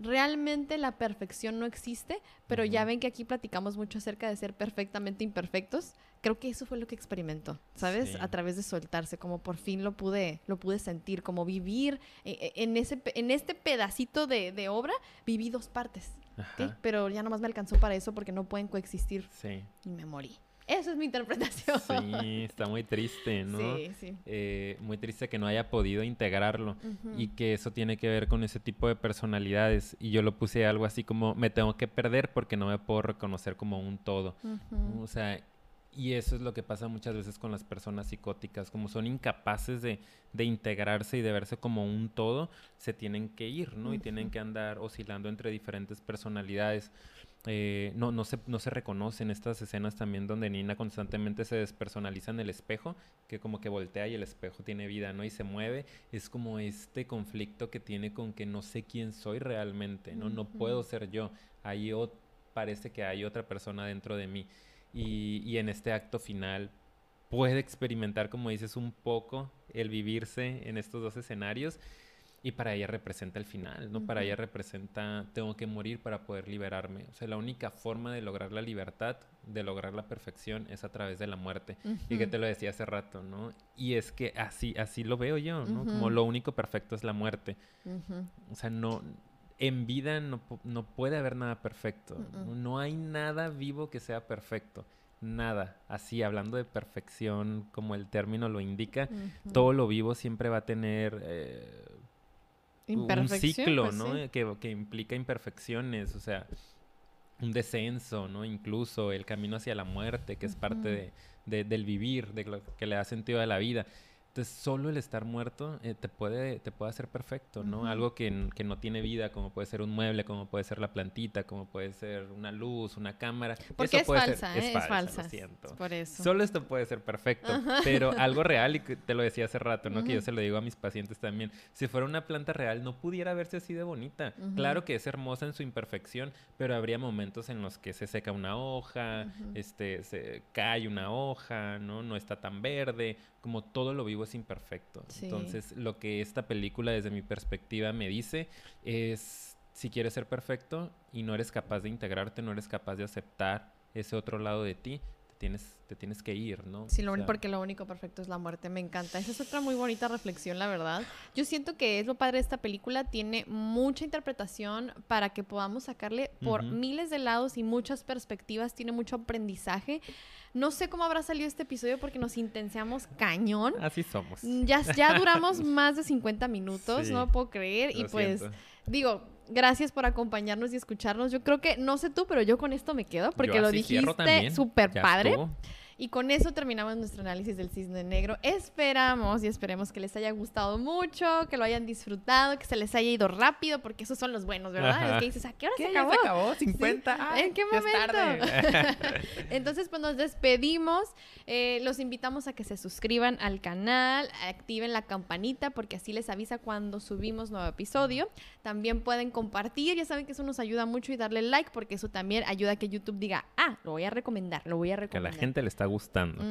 Realmente la perfección no existe, pero ya ven que aquí platicamos mucho acerca de ser perfectamente imperfectos. Creo que eso fue lo que experimentó, ¿sabes? Sí. A través de soltarse, como por fin lo pude, lo pude sentir, como vivir eh, eh, en, ese, en este pedacito de, de obra, viví dos partes, pero ya nomás me alcanzó para eso porque no pueden coexistir Sí. y me morí. Esa es mi interpretación. Sí, está muy triste, ¿no? Sí, sí. Eh, muy triste que no haya podido integrarlo y que eso tiene que ver con ese tipo de personalidades. Y yo lo puse algo así como, me tengo que perder porque no me puedo reconocer como un todo. O sea, Y eso es lo que pasa muchas veces con las personas psicóticas, como son incapaces de, de integrarse y de verse como un todo, se tienen que ir, ¿no? Y tienen que andar oscilando entre diferentes personalidades. Eh, no, no, se, no se reconocen estas escenas también donde Nina constantemente se despersonaliza en el espejo, que como que voltea y el espejo tiene vida, ¿no? Y se mueve. Es como este conflicto que tiene con que no sé quién soy realmente, ¿no? No puedo ser yo. Ahí parece que hay otra persona dentro de mí. Y, y en este acto final puede experimentar, como dices, un poco el vivirse en estos dos escenarios y para ella representa el final, ¿no? Para ella representa, tengo que morir para poder liberarme. O sea, la única forma de lograr la libertad, de lograr la perfección, es a través de la muerte. Y que te lo decía hace rato, ¿no? Y es que así, así lo veo yo, ¿no? Como lo único perfecto es la muerte. O sea, no, en vida no, no puede haber nada perfecto. ¿no? hay nada vivo que sea perfecto. Nada. Así, hablando de perfección, como el término lo indica, todo lo vivo siempre va a tener... Eh, un ciclo, pues ¿no? Que, que, implica imperfecciones, o sea, un descenso, ¿no? Incluso el camino hacia la muerte, que es parte de, del vivir, de lo que le da sentido a la vida. Entonces, solo el estar muerto eh, te, puede, te puede hacer perfecto, ¿no? Algo que, que, no tiene vida, como puede ser un mueble, como puede ser la plantita, como puede ser una luz, una cámara. Porque es, falsa, ¿eh? es, falsa, siento. Por eso. Solo esto puede ser perfecto, pero algo real, y te lo decía hace rato, ¿no? Que yo se lo digo a mis pacientes también. Si fuera una planta real, no pudiera verse así de bonita. Claro que es hermosa en su imperfección, pero habría momentos en los que se seca una hoja, este, se cae una hoja, ¿no? No está tan verde, como todo lo vivo es imperfecto. Entonces, lo que esta película desde mi perspectiva me dice es, si quieres ser perfecto y no eres capaz de integrarte, no eres capaz de aceptar ese otro lado de ti, tienes, te tienes que ir, ¿no? Sí, lo porque lo único perfecto es la muerte, me encanta. Esa es otra muy bonita reflexión, la verdad. Yo siento que es lo padre de esta película, tiene mucha interpretación para que podamos sacarle por miles de lados y muchas perspectivas, tiene mucho aprendizaje. No sé cómo habrá salido este episodio porque nos intenseamos cañón. Así somos. Ya, ya duramos más de 50 minutos, no puedo creer. y pues, digo, gracias por acompañarnos y escucharnos. Yo creo que, no sé tú, pero yo con esto me quedo porque lo dijiste súper padre. Y con eso terminamos nuestro análisis del cisne negro. Esperamos y esperemos que les haya gustado mucho, que lo hayan disfrutado, que se les haya ido rápido, porque esos son los buenos, ¿verdad? Es que dices, ¿a qué hora se acabó? se acabó? ¿50? ¿En qué momento? Entonces, pues nos despedimos. Eh, los invitamos a que se suscriban al canal, activen la campanita, porque así les avisa cuando subimos nuevo episodio. También pueden compartir, ya saben que eso nos ayuda mucho y darle like, porque eso también ayuda a que YouTube diga, ah, lo voy a recomendar, lo voy a recomendar. Que la gente le está gustando.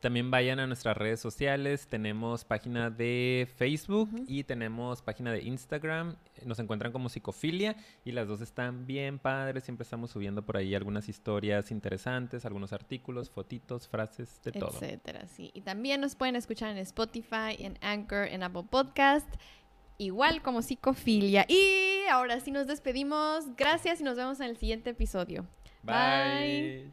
También vayan a nuestras redes sociales. Tenemos página de Facebook y tenemos página de Instagram. Nos encuentran como Psicofilia y las dos están bien padres. Siempre estamos subiendo por ahí algunas historias interesantes, algunos artículos, fotitos, frases, de todo. Etcétera, sí. Y también nos pueden escuchar en Spotify, en Anchor, en Apple Podcast igual como psicofilia. Y ahora sí nos despedimos. Gracias y nos vemos en el siguiente episodio. Bye.